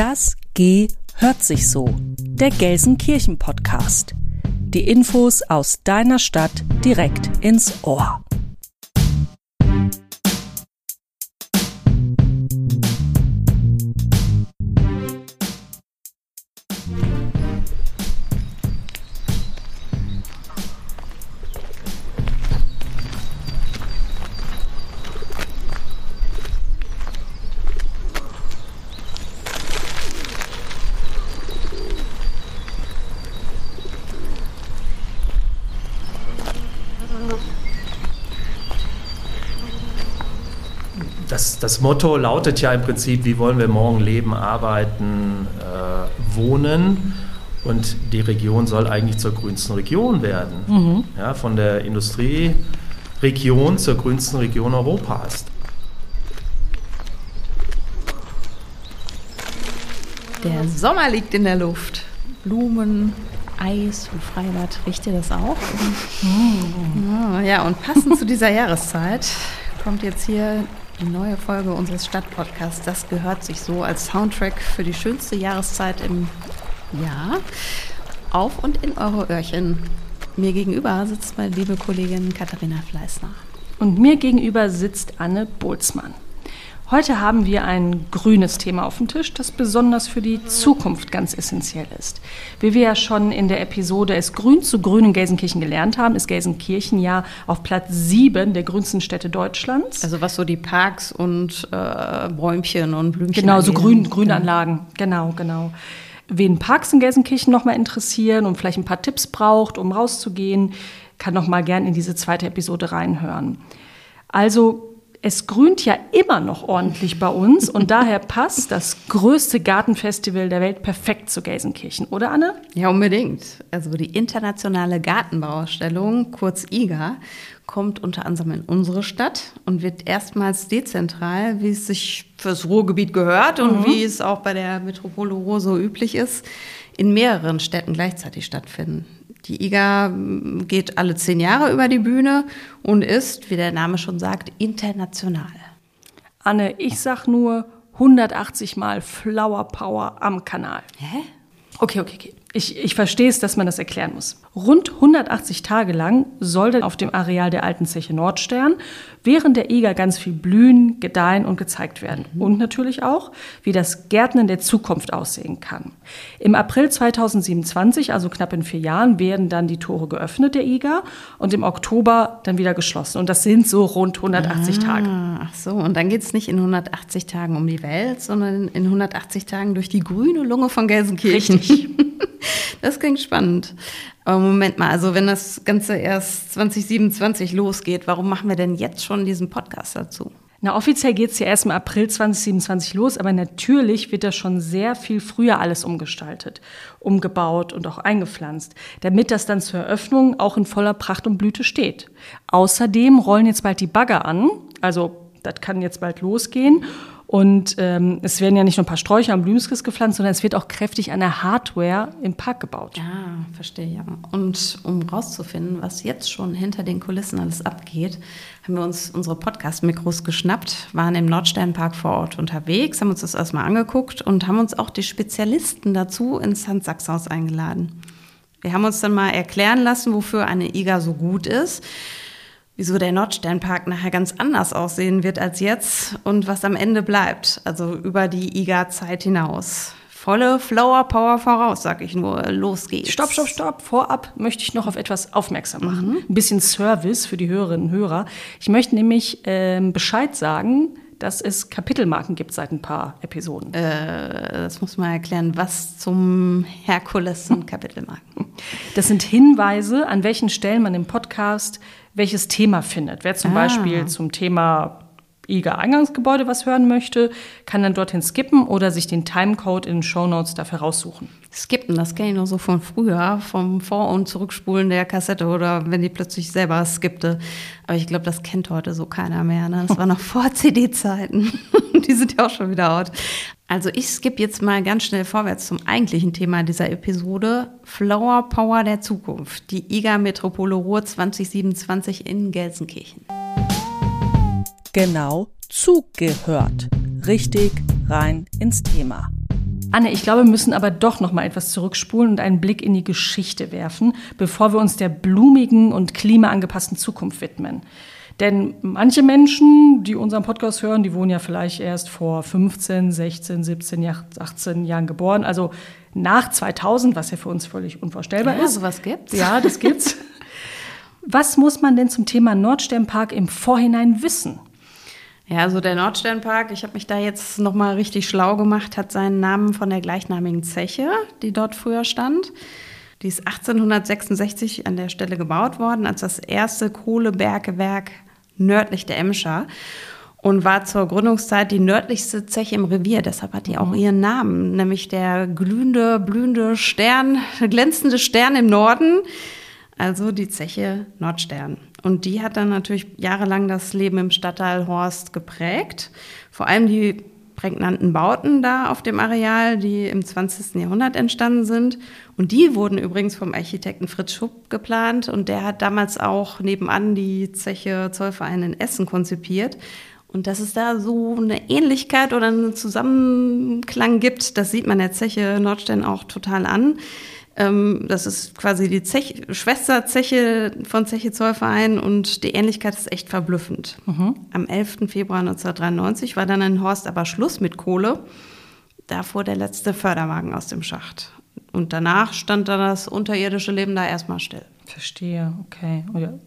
Das G hört sich so. Der Gelsenkirchen Podcast. Die Infos aus deiner Stadt direkt ins Ohr. Das, Motto lautet ja im Prinzip, wie wollen wir morgen leben, arbeiten, äh, wohnen. Und die Region soll eigentlich zur grünsten Region werden. Mhm. Ja, von der Industrieregion zur grünsten Region Europas. Der Sommer liegt in der Luft. Blumen, Eis und Freibad. Riecht ihr das auch? Mhm. Ja, und passend zu dieser Jahreszeit kommt jetzt hier die neue Folge unseres Stadtpodcasts. Das gehört sich so als Soundtrack für die schönste Jahreszeit im Jahr auf und in eure Öhrchen. Mir gegenüber sitzt meine liebe Kollegin Katharina Fleißner. Und mir gegenüber sitzt Anne Bolzmann. Heute haben wir ein grünes Thema auf dem Tisch, das besonders für die Zukunft ganz essentiell ist. Wie wir ja schon in der Episode Es grün zu grün in Gelsenkirchen gelernt haben, ist Gelsenkirchen ja auf Platz sieben der grünsten Städte Deutschlands. Also was so die Parks und äh, Bäumchen und Blümchen Genau, so Grün, Grünanlagen. Genau, genau. Wen Parks in Gelsenkirchen nochmal interessieren und vielleicht ein paar Tipps braucht, um rauszugehen, kann noch mal gern in diese zweite Episode reinhören. Also es grünt ja immer noch ordentlich bei uns und daher passt das größte Gartenfestival der Welt perfekt zu Gelsenkirchen, oder Anne? Ja, unbedingt. Also die internationale Gartenbauausstellung, kurz IGA, kommt unter anderem in unsere Stadt und wird erstmals dezentral, wie es sich fürs Ruhrgebiet gehört und mhm. wie es auch bei der Metropole Ruhr so üblich ist, in mehreren Städten gleichzeitig stattfinden. Die IGA geht alle zehn Jahre über die Bühne und ist, wie der Name schon sagt, international. Anne, ich sag nur 180 Mal Flower Power am Kanal. Hä? Okay, okay, okay. Ich, ich verstehe es, dass man das erklären muss. Rund 180 Tage lang soll dann auf dem Areal der alten Zeche Nordstern während der Eger ganz viel blühen, gedeihen und gezeigt werden. Mhm. Und natürlich auch, wie das Gärtnen der Zukunft aussehen kann. Im April 2027, also knapp in vier Jahren, werden dann die Tore geöffnet der Eger und im Oktober dann wieder geschlossen. Und das sind so rund 180 ah, Tage. Ach so, und dann geht es nicht in 180 Tagen um die Welt, sondern in 180 Tagen durch die grüne Lunge von Gelsenkirchen. Richtig. Das klingt spannend. Aber Moment mal, also wenn das Ganze erst 2027 losgeht, warum machen wir denn jetzt schon diesen Podcast dazu? Na, offiziell geht es ja erst im April 2027 los, aber natürlich wird da schon sehr viel früher alles umgestaltet, umgebaut und auch eingepflanzt, damit das dann zur Eröffnung auch in voller Pracht und Blüte steht. Außerdem rollen jetzt bald die Bagger an, also das kann jetzt bald losgehen. Und ähm, es werden ja nicht nur ein paar Sträucher am Blümskis gepflanzt, sondern es wird auch kräftig an der Hardware im Park gebaut. Ja, verstehe, ja. Und um rauszufinden, was jetzt schon hinter den Kulissen alles abgeht, haben wir uns unsere Podcast-Mikros geschnappt, waren im Nordsternpark vor Ort unterwegs, haben uns das erstmal angeguckt und haben uns auch die Spezialisten dazu ins Handsachshaus eingeladen. Wir haben uns dann mal erklären lassen, wofür eine IGA so gut ist wieso der Nordsternpark nachher ganz anders aussehen wird als jetzt und was am Ende bleibt, also über die IGA-Zeit hinaus. Volle Flower Power voraus, sag ich nur. Los geht's. Stopp, stopp, stopp. Vorab möchte ich noch auf etwas aufmerksam machen. Mhm. Ein bisschen Service für die Hörerinnen und Hörer. Ich möchte nämlich ähm, Bescheid sagen, dass es Kapitelmarken gibt seit ein paar Episoden. Äh, das muss man erklären. Was zum Herkules sind Kapitelmarken? Das sind Hinweise, an welchen Stellen man im Podcast welches Thema findet. Wer zum ah. Beispiel zum Thema IGA-Eingangsgebäude was hören möchte, kann dann dorthin skippen oder sich den Timecode in den Shownotes dafür raussuchen. Skippen, das kenne ich nur so von früher, vom Vor- und Zurückspulen der Kassette oder wenn die plötzlich selber skippte. Aber ich glaube, das kennt heute so keiner mehr. Ne? Das war noch vor CD-Zeiten. die sind ja auch schon wieder out. Also ich skippe jetzt mal ganz schnell vorwärts zum eigentlichen Thema dieser Episode. Flower Power der Zukunft. Die IGA Metropole Ruhr 2027 in Gelsenkirchen. Genau zugehört. Richtig rein ins Thema. Anne, ich glaube, wir müssen aber doch noch mal etwas zurückspulen und einen Blick in die Geschichte werfen, bevor wir uns der blumigen und klimaangepassten Zukunft widmen. Denn manche Menschen, die unseren Podcast hören, die wurden ja vielleicht erst vor 15, 16, 17, 18 Jahren geboren. Also nach 2000, was ja für uns völlig unvorstellbar ja, ist. sowas gibt's. Ja, das gibt's. was muss man denn zum Thema Nordsternpark im Vorhinein wissen? Ja, also der Nordsternpark, ich habe mich da jetzt noch mal richtig schlau gemacht, hat seinen Namen von der gleichnamigen Zeche, die dort früher stand. Die ist 1866 an der Stelle gebaut worden als das erste Kohlebergewerk nördlich der Emscher und war zur Gründungszeit die nördlichste Zeche im Revier. Deshalb hat die auch ihren Namen, nämlich der glühende, blühende Stern, glänzende Stern im Norden, also die Zeche Nordstern. Und die hat dann natürlich jahrelang das Leben im Stadtteil Horst geprägt. Vor allem die prägnanten Bauten da auf dem Areal, die im 20. Jahrhundert entstanden sind. Und die wurden übrigens vom Architekten Fritz Schupp geplant. Und der hat damals auch nebenan die Zeche Zollverein in Essen konzipiert. Und dass es da so eine Ähnlichkeit oder einen Zusammenklang gibt, das sieht man der Zeche Nordstein auch total an. Ähm, das ist quasi die Zech Schwesterzeche von Zeche Zollverein und die Ähnlichkeit ist echt verblüffend. Mhm. Am 11. Februar 1993 war dann in Horst aber Schluss mit Kohle. Da fuhr der letzte Förderwagen aus dem Schacht. Und danach stand dann das unterirdische Leben da erstmal still. Verstehe, okay.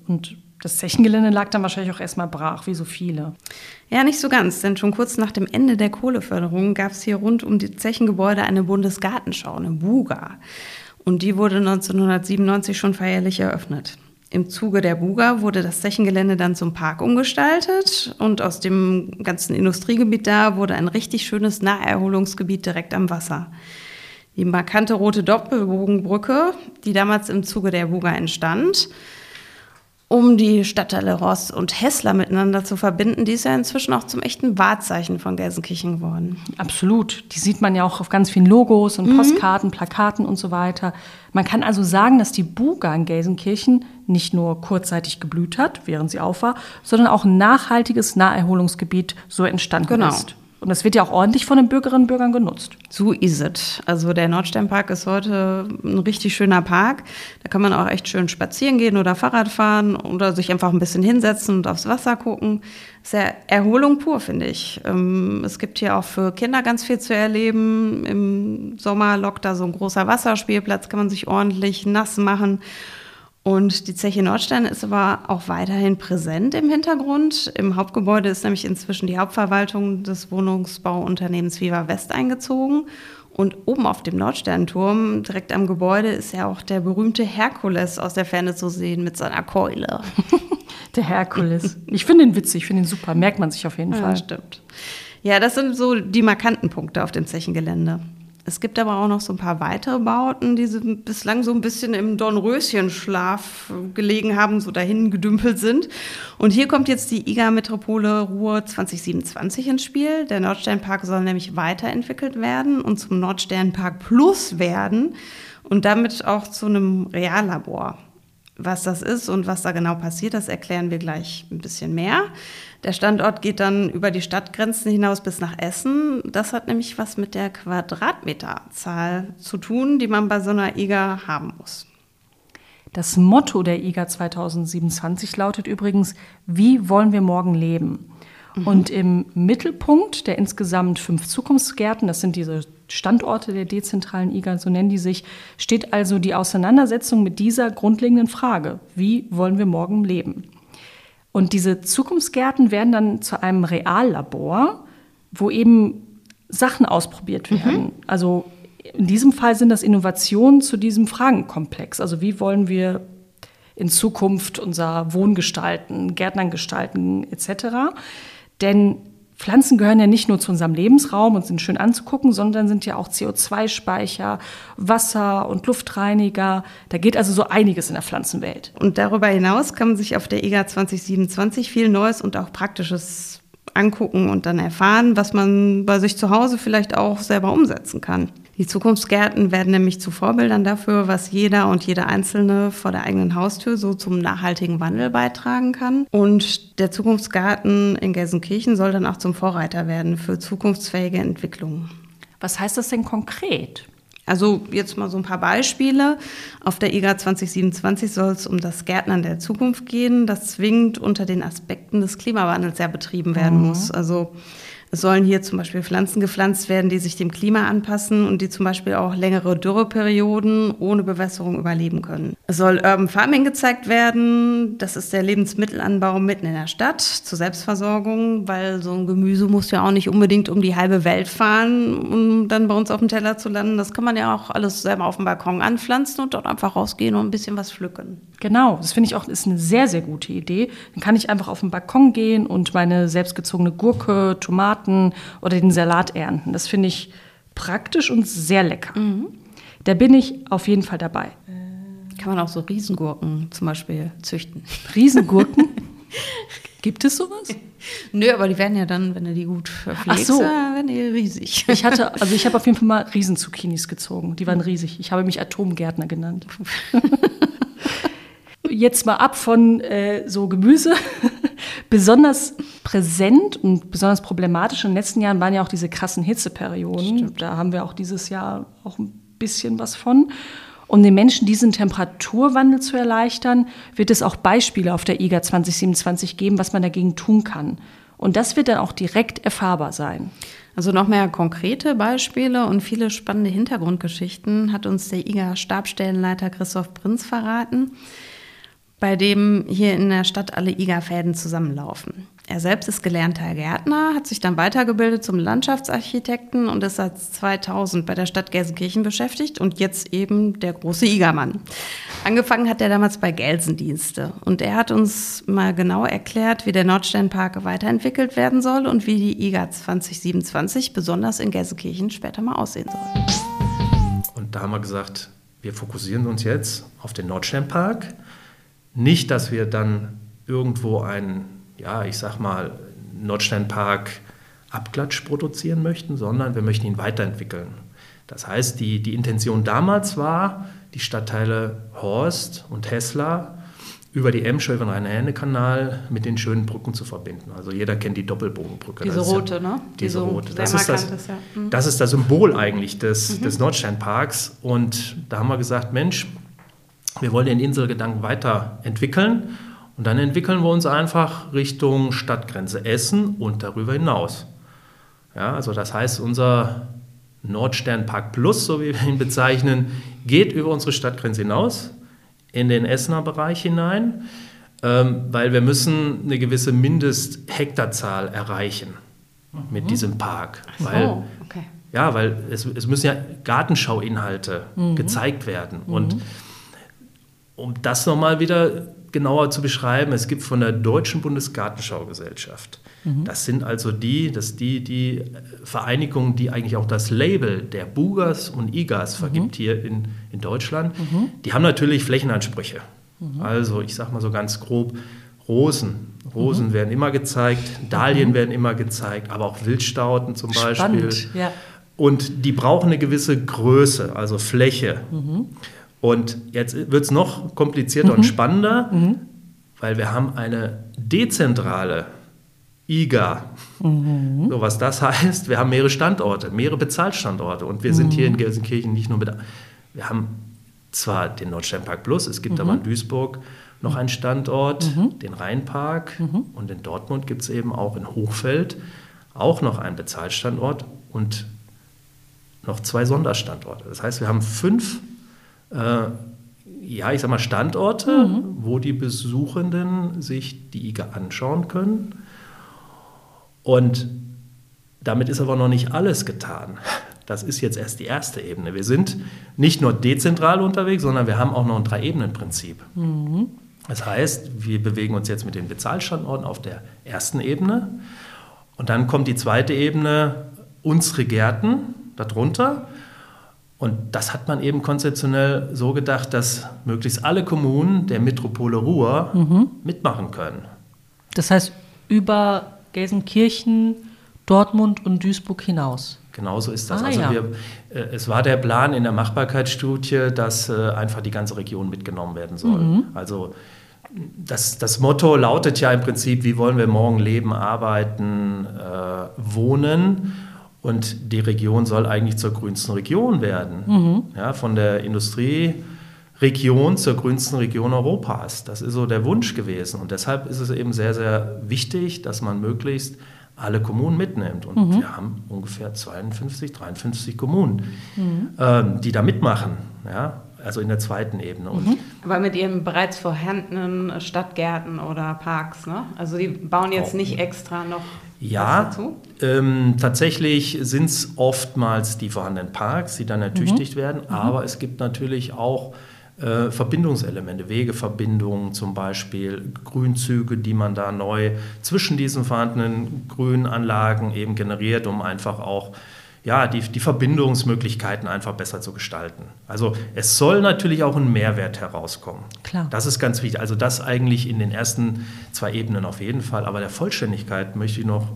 Und das Zechengelände lag dann wahrscheinlich auch erstmal brach, wie so viele. Ja, nicht so ganz, denn schon kurz nach dem Ende der Kohleförderung gab es hier rund um die Zechengebäude eine Bundesgartenschau, eine Buga. Und die wurde 1997 schon feierlich eröffnet. Im Zuge der Buga wurde das Zechengelände dann zum Park umgestaltet und aus dem ganzen Industriegebiet da wurde ein richtig schönes Naherholungsgebiet direkt am Wasser. Die markante rote Doppelbogenbrücke, die damals im Zuge der Buga entstand, um die Stadtteile Ross und Hessler miteinander zu verbinden, die ist ja inzwischen auch zum echten Wahrzeichen von Gelsenkirchen geworden. Absolut. Die sieht man ja auch auf ganz vielen Logos und mhm. Postkarten, Plakaten und so weiter. Man kann also sagen, dass die Buga in Gelsenkirchen nicht nur kurzzeitig geblüht hat, während sie auf war, sondern auch ein nachhaltiges Naherholungsgebiet so entstanden genau. ist. Und das wird ja auch ordentlich von den Bürgerinnen und Bürgern genutzt. So ist es. Also der Nordsternpark ist heute ein richtig schöner Park. Da kann man auch echt schön spazieren gehen oder Fahrrad fahren oder sich einfach ein bisschen hinsetzen und aufs Wasser gucken. Sehr Erholung pur, finde ich. Ähm, es gibt hier auch für Kinder ganz viel zu erleben. Im Sommer lockt da so ein großer Wasserspielplatz, kann man sich ordentlich nass machen. Und die Zeche Nordstein ist aber auch weiterhin präsent im Hintergrund. Im Hauptgebäude ist nämlich inzwischen die Hauptverwaltung des Wohnungsbauunternehmens Viva West eingezogen. Und oben auf dem Nordsternturm, direkt am Gebäude, ist ja auch der berühmte Herkules aus der Ferne zu sehen mit seiner Keule. der Herkules. Ich finde ihn witzig, ich finde ihn super. Merkt man sich auf jeden Fall. Ja, stimmt. Ja, das sind so die markanten Punkte auf dem Zechengelände. Es gibt aber auch noch so ein paar weitere Bauten, die bislang so ein bisschen im Dornröschenschlaf gelegen haben, so dahin gedümpelt sind. Und hier kommt jetzt die IGA Metropole Ruhr 2027 ins Spiel. Der Nordsternpark soll nämlich weiterentwickelt werden und zum Nordsternpark Plus werden und damit auch zu einem Reallabor. Was das ist und was da genau passiert, das erklären wir gleich ein bisschen mehr. Der Standort geht dann über die Stadtgrenzen hinaus bis nach Essen. Das hat nämlich was mit der Quadratmeterzahl zu tun, die man bei so einer IGA haben muss. Das Motto der IGA 2027 lautet übrigens, wie wollen wir morgen leben? Mhm. Und im Mittelpunkt der insgesamt fünf Zukunftsgärten, das sind diese Standorte der dezentralen IGA, so nennen die sich, steht also die Auseinandersetzung mit dieser grundlegenden Frage, wie wollen wir morgen leben? Und diese Zukunftsgärten werden dann zu einem Reallabor, wo eben Sachen ausprobiert mhm. werden. Mhm. Also in diesem Fall sind das Innovationen zu diesem Fragenkomplex. Also wie wollen wir in Zukunft unser Wohn gestalten, Gärtnern gestalten etc. Denn Pflanzen gehören ja nicht nur zu unserem Lebensraum und sind schön anzugucken, sondern sind ja auch CO2-Speicher, Wasser- und Luftreiniger. Da geht also so einiges in der Pflanzenwelt. Und darüber hinaus kann man sich auf der EGA 2027 viel Neues und auch Praktisches angucken und dann erfahren, was man bei sich zu Hause vielleicht auch selber umsetzen kann. Die Zukunftsgärten werden nämlich zu Vorbildern dafür, was jeder und jede Einzelne vor der eigenen Haustür so zum nachhaltigen Wandel beitragen kann. Und der Zukunftsgarten in Gelsenkirchen soll dann auch zum Vorreiter werden für zukunftsfähige Entwicklungen. Was heißt das denn konkret? Also jetzt mal so ein paar Beispiele. Auf der IGA 2027 soll es um das Gärtnern der Zukunft gehen, das zwingend unter den Aspekten des Klimawandels ja betrieben werden mhm. muss. Also es sollen hier zum Beispiel Pflanzen gepflanzt werden, die sich dem Klima anpassen und die zum Beispiel auch längere Dürreperioden ohne Bewässerung überleben können. Es soll Urban Farming gezeigt werden. Das ist der Lebensmittelanbau mitten in der Stadt zur Selbstversorgung, weil so ein Gemüse muss ja auch nicht unbedingt um die halbe Welt fahren, um dann bei uns auf dem Teller zu landen. Das kann man ja auch alles selber auf dem Balkon anpflanzen und dort einfach rausgehen und ein bisschen was pflücken. Genau, das finde ich auch ist eine sehr, sehr gute Idee. Dann kann ich einfach auf den Balkon gehen und meine selbstgezogene Gurke, Tomaten, Tomaten oder den Salat ernten. Das finde ich praktisch und sehr lecker. Mhm. Da bin ich auf jeden Fall dabei. Kann man auch so Riesengurken zum Beispiel züchten. Riesengurken? Gibt es sowas? Nö, aber die werden ja dann, wenn du die gut verpflegst, so. werden die riesig. Ich hatte, also ich habe auf jeden Fall mal Riesenzucchinis gezogen. Die waren riesig. Ich habe mich Atomgärtner genannt. Jetzt mal ab von äh, so Gemüse. Besonders präsent und besonders problematisch in den letzten Jahren waren ja auch diese krassen Hitzeperioden. Stimmt. Da haben wir auch dieses Jahr auch ein bisschen was von. Um den Menschen diesen Temperaturwandel zu erleichtern, wird es auch Beispiele auf der IGA 2027 geben, was man dagegen tun kann. Und das wird dann auch direkt erfahrbar sein. Also noch mehr konkrete Beispiele und viele spannende Hintergrundgeschichten hat uns der IGA-Stabstellenleiter Christoph Prinz verraten bei dem hier in der Stadt alle IGA-Fäden zusammenlaufen. Er selbst ist gelernter Gärtner, hat sich dann weitergebildet zum Landschaftsarchitekten und ist seit 2000 bei der Stadt Gelsenkirchen beschäftigt und jetzt eben der große IGA-Mann. Angefangen hat er damals bei Gelsendienste und er hat uns mal genau erklärt, wie der Nordsternpark weiterentwickelt werden soll und wie die IGA 2027 besonders in Gelsenkirchen später mal aussehen soll. Und da haben wir gesagt, wir fokussieren uns jetzt auf den Nordsternpark nicht, dass wir dann irgendwo einen, ja, ich sag mal, Nordsteinpark Abklatsch produzieren möchten, sondern wir möchten ihn weiterentwickeln. Das heißt, die, die Intention damals war, die Stadtteile Horst und Hessler über die Emscher, über den Rhein-Herne-Kanal mit den schönen Brücken zu verbinden. Also jeder kennt die Doppelbogenbrücke. Diese rote, ja, ne? Diese die rote. Das ist das, ist, ja. mhm. das ist das Symbol eigentlich des, mhm. des Nordsteinparks. Und da haben wir gesagt, Mensch, wir wollen den Inselgedanken weiterentwickeln und dann entwickeln wir uns einfach Richtung Stadtgrenze Essen und darüber hinaus. Ja, also das heißt, unser Nordsternpark Plus, so wie wir ihn bezeichnen, geht über unsere Stadtgrenze hinaus in den Essener Bereich hinein, ähm, weil wir müssen eine gewisse Mindesthektarzahl erreichen mit mhm. diesem Park. So, weil, okay. Ja, weil es, es müssen ja Gartenschauinhalte mhm. gezeigt werden. Und mhm um das nochmal wieder genauer zu beschreiben, es gibt von der Deutschen Bundesgartenschaugesellschaft, mhm. das sind also die, das die, die Vereinigungen, die eigentlich auch das Label der Bugas und IGAs mhm. vergibt hier in, in Deutschland, mhm. die haben natürlich Flächenansprüche. Mhm. Also ich sage mal so ganz grob, Rosen. Rosen mhm. werden immer gezeigt, Dahlien mhm. werden immer gezeigt, aber auch Wildstauden zum Beispiel. Spannend, ja. Und die brauchen eine gewisse Größe, also Fläche. Und jetzt wird es noch komplizierter mhm. und spannender, mhm. weil wir haben eine dezentrale IGA. Mhm. So was das heißt, wir haben mehrere Standorte, mehrere Bezahlstandorte. Und wir sind hier in mhm. Gelsenkirchen nicht nur mit. Wir haben zwar den Nordsternpark Plus, es gibt aber in mhm. Duisburg noch einen Standort, mhm. den Rheinpark. Und in Dortmund gibt es eben auch in Hochfeld auch noch einen Bezahlstandort und noch zwei Sonderstandorte. Das heißt, wir haben fünf äh, ja, ich sag mal, Standorte, mhm. wo die Besuchenden sich die IGA anschauen können. Und damit ist aber noch nicht alles getan. Das ist jetzt erst die erste Ebene. Wir sind nicht nur dezentral unterwegs, sondern wir haben auch noch ein Drei-Ebenen-Prinzip. Mhm. Das heißt, wir bewegen uns jetzt mit den Bezahlstandorten auf der ersten Ebene. Und dann kommt die zweite Ebene, unsere Gärten darunter. Und das hat man eben konzeptionell so gedacht, dass möglichst alle Kommunen der Metropole Ruhr mhm. mitmachen können. Das heißt, über Gelsenkirchen, Dortmund und Duisburg hinaus. Genauso ist das. Ah, also ja. wir, äh, es war der Plan in der Machbarkeitsstudie, dass äh, einfach die ganze Region mitgenommen werden soll. Mhm. Also das, das Motto lautet ja im Prinzip, wie wollen wir morgen leben, arbeiten, äh, wohnen. Und die Region soll eigentlich zur grünsten Region werden. Mhm. Ja, von der Industrieregion zur grünsten Region Europas. Das ist so der Wunsch gewesen. Und deshalb ist es eben sehr, sehr wichtig, dass man möglichst alle Kommunen mitnimmt. Und mhm. wir haben ungefähr 52, 53 Kommunen, mhm. ähm, die da mitmachen. Ja? Also in der zweiten Ebene. Und mhm. Aber mit ihren bereits vorhandenen Stadtgärten oder Parks, ne? Also die bauen jetzt nicht extra noch ja, ähm, tatsächlich sind es oftmals die vorhandenen Parks, die dann ertüchtigt mhm. werden, mhm. aber es gibt natürlich auch äh, Verbindungselemente, Wegeverbindungen zum Beispiel, Grünzüge, die man da neu zwischen diesen vorhandenen Grünanlagen eben generiert, um einfach auch ja, die, die Verbindungsmöglichkeiten einfach besser zu gestalten. Also es soll natürlich auch ein Mehrwert herauskommen. Klar. Das ist ganz wichtig. Also das eigentlich in den ersten zwei Ebenen auf jeden Fall. Aber der Vollständigkeit möchte ich noch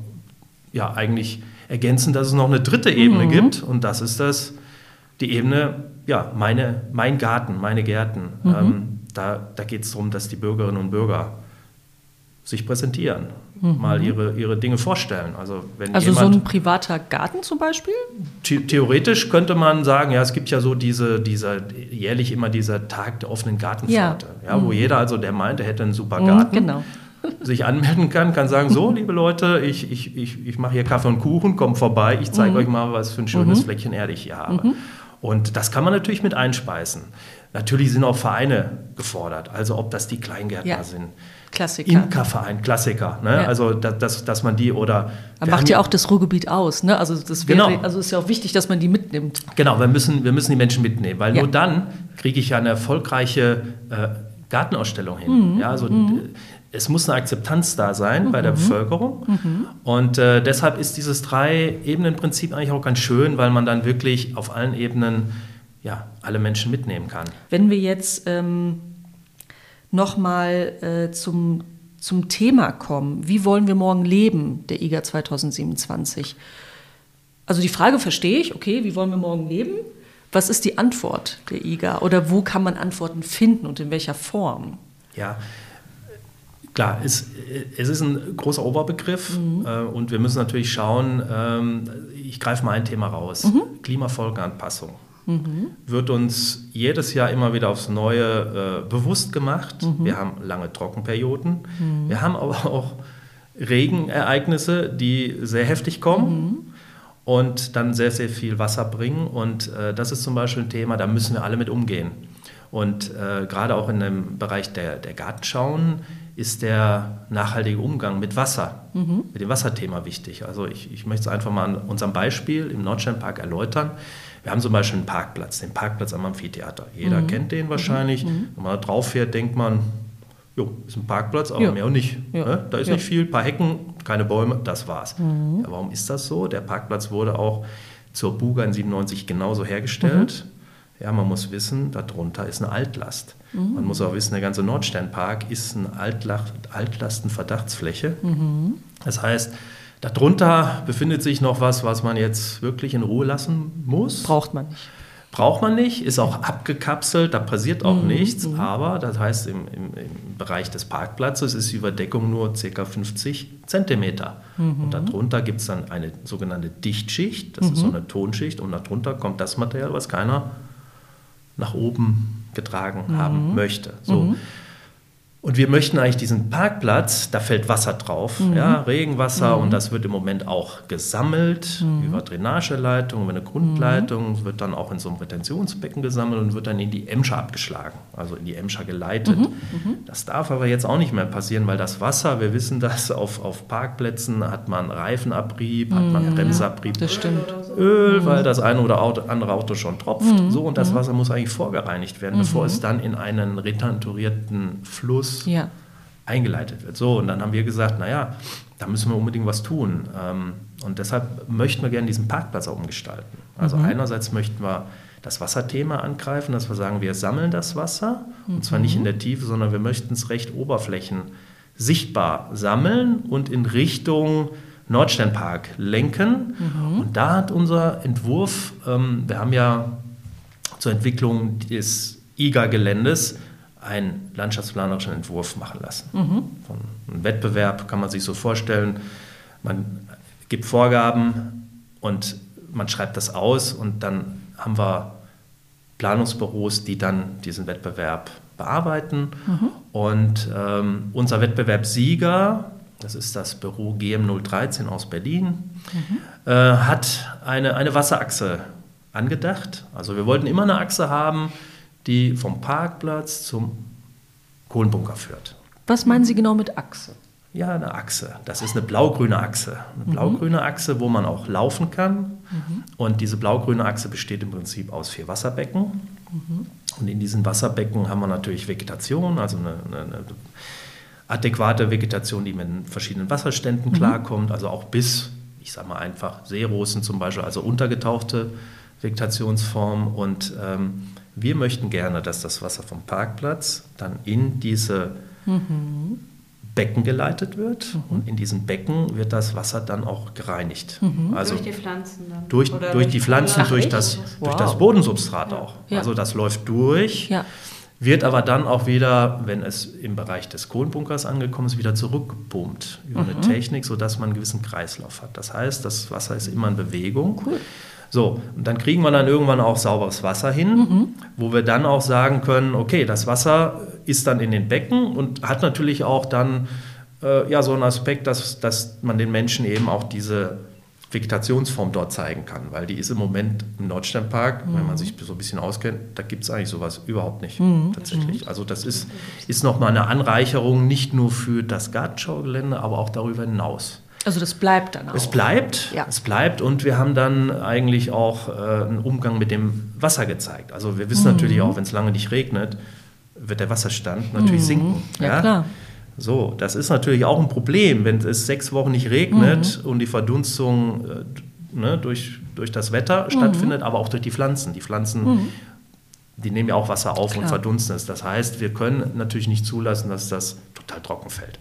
ja, eigentlich ergänzen, dass es noch eine dritte Ebene mhm. gibt. Und das ist das, die Ebene, ja, meine, mein Garten, meine Gärten. Mhm. Ähm, da da geht es darum, dass die Bürgerinnen und Bürger sich präsentieren, mhm. mal ihre, ihre Dinge vorstellen. Also, wenn also jemand, so ein privater Garten zum Beispiel? The theoretisch könnte man sagen, ja, es gibt ja so diese, dieser, jährlich immer dieser Tag der offenen Gartenpforte, ja. ja wo mhm. jeder also, der meint, er hätte einen super mhm, Garten, genau. sich anmelden kann, kann sagen, so, liebe Leute, ich, ich, ich, ich mache hier Kaffee und Kuchen, kommt vorbei, ich zeige mhm. euch mal, was für ein schönes mhm. Fleckchen Erde ich hier habe. Und das kann man natürlich mit einspeisen. Natürlich sind auch Vereine gefordert, also ob das die Kleingärtner ja. sind. Klassiker. Imkerverein, Klassiker. Ne? Ja. Also, dass, dass man die oder. Man macht ja auch das Ruhrgebiet aus. Ne? Also, das wäre, genau. also ist ja auch wichtig, dass man die mitnimmt. Genau, wir müssen, wir müssen die Menschen mitnehmen, weil ja. nur dann kriege ich ja eine erfolgreiche äh, Gartenausstellung hin. Mhm. Ja, also, mhm. Es muss eine Akzeptanz da sein mhm. bei der mhm. Bevölkerung. Mhm. Und äh, deshalb ist dieses Drei-Ebenen-Prinzip eigentlich auch ganz schön, weil man dann wirklich auf allen Ebenen ja, alle Menschen mitnehmen kann. Wenn wir jetzt ähm, nochmal äh, zum, zum Thema kommen. Wie wollen wir morgen leben, der IGA 2027? Also die Frage verstehe ich, okay, wie wollen wir morgen leben? Was ist die Antwort der IGA oder wo kann man Antworten finden und in welcher Form? Ja, Klar, es, es, ist ein großer Oberbegriff mhm. äh, und wir müssen natürlich schauen, ähm, ich greife mal ein Thema raus, mhm. Klimafolgenanpassung mhm. wird uns jedes Jahr immer wieder aufs Neue äh, bewusst gemacht. Mhm. Wir haben lange Trockenperioden. Mhm. Wir haben aber auch Regenereignisse, die sehr heftig kommen mhm. und dann sehr, sehr viel Wasser bringen. Und äh, das ist zum Beispiel ein Thema, da müssen wir alle mit umgehen. Und äh, gerade auch in dem Bereich der, der Gartenschauen ist der nachhaltige Umgang mit Wasser, mhm. mit dem Wasserthema wichtig. Also ich, ich möchte es einfach mal an unserem Beispiel im Nordsteinpark erläutern. Wir haben zum Beispiel einen Parkplatz, den Parkplatz am Amphitheater. Jeder mhm. kennt den wahrscheinlich. Mhm. Wenn man da drauf fährt, denkt man, jo, ist ein Parkplatz, aber ja. mehr und nicht. Ja. Ne? Da ist ja. nicht viel, ein paar Hecken, keine Bäume, das war's. Mhm. Warum ist das so? Der Parkplatz wurde auch zur Buga in 97 genauso hergestellt. Mhm. Ja, man muss wissen, darunter ist eine Altlast. Mhm. Man muss auch wissen, der ganze Nordsternpark ist eine Altlastenverdachtsfläche. Mhm. Das heißt, Darunter befindet sich noch was, was man jetzt wirklich in Ruhe lassen muss. Braucht man nicht. Braucht man nicht, ist auch abgekapselt, da passiert auch mhm. nichts, mhm. aber das heißt, im, im, im, Bereich des Parkplatzes ist die Überdeckung nur ca. 50 Zentimeter. Mhm. Und darunter gibt es dann eine sogenannte Dichtschicht, das ist so mhm. eine Tonschicht, und darunter kommt das Material, was keiner nach oben getragen haben mhm. möchte. So. Und wir möchten eigentlich diesen Parkplatz, da fällt Wasser drauf, mhm. ja, Regenwasser, mhm. und das wird im Moment auch gesammelt mhm. über Drainageleitungen, über eine Grundleitung, mhm. wird dann auch in so einem Retentionsbecken gesammelt und wird dann in die Emscher abgeschlagen, also in die Emscher geleitet. Mhm. Mhm. Das darf aber jetzt auch nicht mehr passieren, weil das Wasser, wir wissen das, auf, auf Parkplätzen hat man Reifenabrieb, hat man Bremsabrieb, das stimmt. Öl, weil das eine oder andere Auto schon tropft. So, und das Wasser muss eigentlich vorgereinigt werden, bevor es dann in einen retenturierten Fluss ja. eingeleitet wird. So, und dann haben wir gesagt, naja, da müssen wir unbedingt was tun. Ähm, und deshalb möchten wir gerne diesen Parkplatz auch umgestalten. Also mhm. einerseits möchten wir das Wasserthema angreifen, dass wir sagen, wir sammeln das Wasser, mhm. und zwar nicht in der Tiefe, sondern wir möchten es recht Oberflächen sichtbar sammeln und in Richtung Nordsternpark lenken. Mhm. Und da hat unser Entwurf, ähm, wir haben ja zur Entwicklung des IGA-Geländes einen landschaftsplanerischen Entwurf machen lassen. Mhm. Einem Wettbewerb kann man sich so vorstellen. Man gibt Vorgaben, und man schreibt das aus und dann haben wir Planungsbüros, die dann diesen Wettbewerb bearbeiten. Mhm. Und ähm, unser Wettbewerbssieger, das ist das Büro GM013 aus Berlin, mhm. äh, hat eine, eine Wasserachse angedacht. Also wir wollten immer eine Achse haben, die vom Parkplatz zum Kohlenbunker führt. Was meinen Sie genau mit Achse? Ja, eine Achse. Das ist eine blau-grüne Achse. Eine mhm. blau-grüne Achse, wo man auch laufen kann. Mhm. Und diese blau-grüne Achse besteht im Prinzip aus vier Wasserbecken. Mhm. Und in diesen Wasserbecken haben wir natürlich Vegetation, also eine, eine, eine adäquate Vegetation, die mit verschiedenen Wasserständen mhm. klarkommt. Also auch bis, ich sage mal einfach, Seerosen zum Beispiel, also untergetauchte Vegetationsform. Und ähm, wir möchten gerne, dass das Wasser vom Parkplatz dann in diese mhm. Becken geleitet wird mhm. und in diesen Becken wird das Wasser dann auch gereinigt. Mhm. Also durch die Pflanzen dann? Durch, durch, durch die Pflanzen, durch das, wow. durch das Bodensubstrat ja. auch. Ja. Also das läuft durch, ja. wird aber dann auch wieder, wenn es im Bereich des Kohlenbunkers angekommen ist, wieder zurückgepumpt über mhm. eine Technik, sodass man einen gewissen Kreislauf hat. Das heißt, das Wasser ist immer in Bewegung. Cool. So, und dann kriegen wir dann irgendwann auch sauberes Wasser hin, mhm. wo wir dann auch sagen können, okay, das Wasser ist dann in den Becken und hat natürlich auch dann äh, ja, so einen Aspekt, dass, dass man den Menschen eben auch diese Vegetationsform dort zeigen kann, weil die ist im Moment im Nordsternpark, mhm. wenn man mhm. sich so ein bisschen auskennt, da gibt es eigentlich sowas überhaupt nicht mhm. tatsächlich. Also das ist, ist nochmal eine Anreicherung nicht nur für das Gartenschaugelände, aber auch darüber hinaus. Also das bleibt dann auch. Es bleibt, ja. es bleibt und wir haben dann eigentlich auch äh, einen Umgang mit dem Wasser gezeigt. Also wir wissen mhm. natürlich auch, wenn es lange nicht regnet, wird der Wasserstand natürlich mhm. sinken. Ja, ja, klar. So, das ist natürlich auch ein Problem, wenn es sechs Wochen nicht regnet mhm. und die Verdunstung äh, ne, durch, durch das Wetter mhm. stattfindet, aber auch durch die Pflanzen. Die Pflanzen, mhm. die nehmen ja auch Wasser auf Klar. und verdunsten es. Das heißt, wir können natürlich nicht zulassen, dass das total trocken fällt.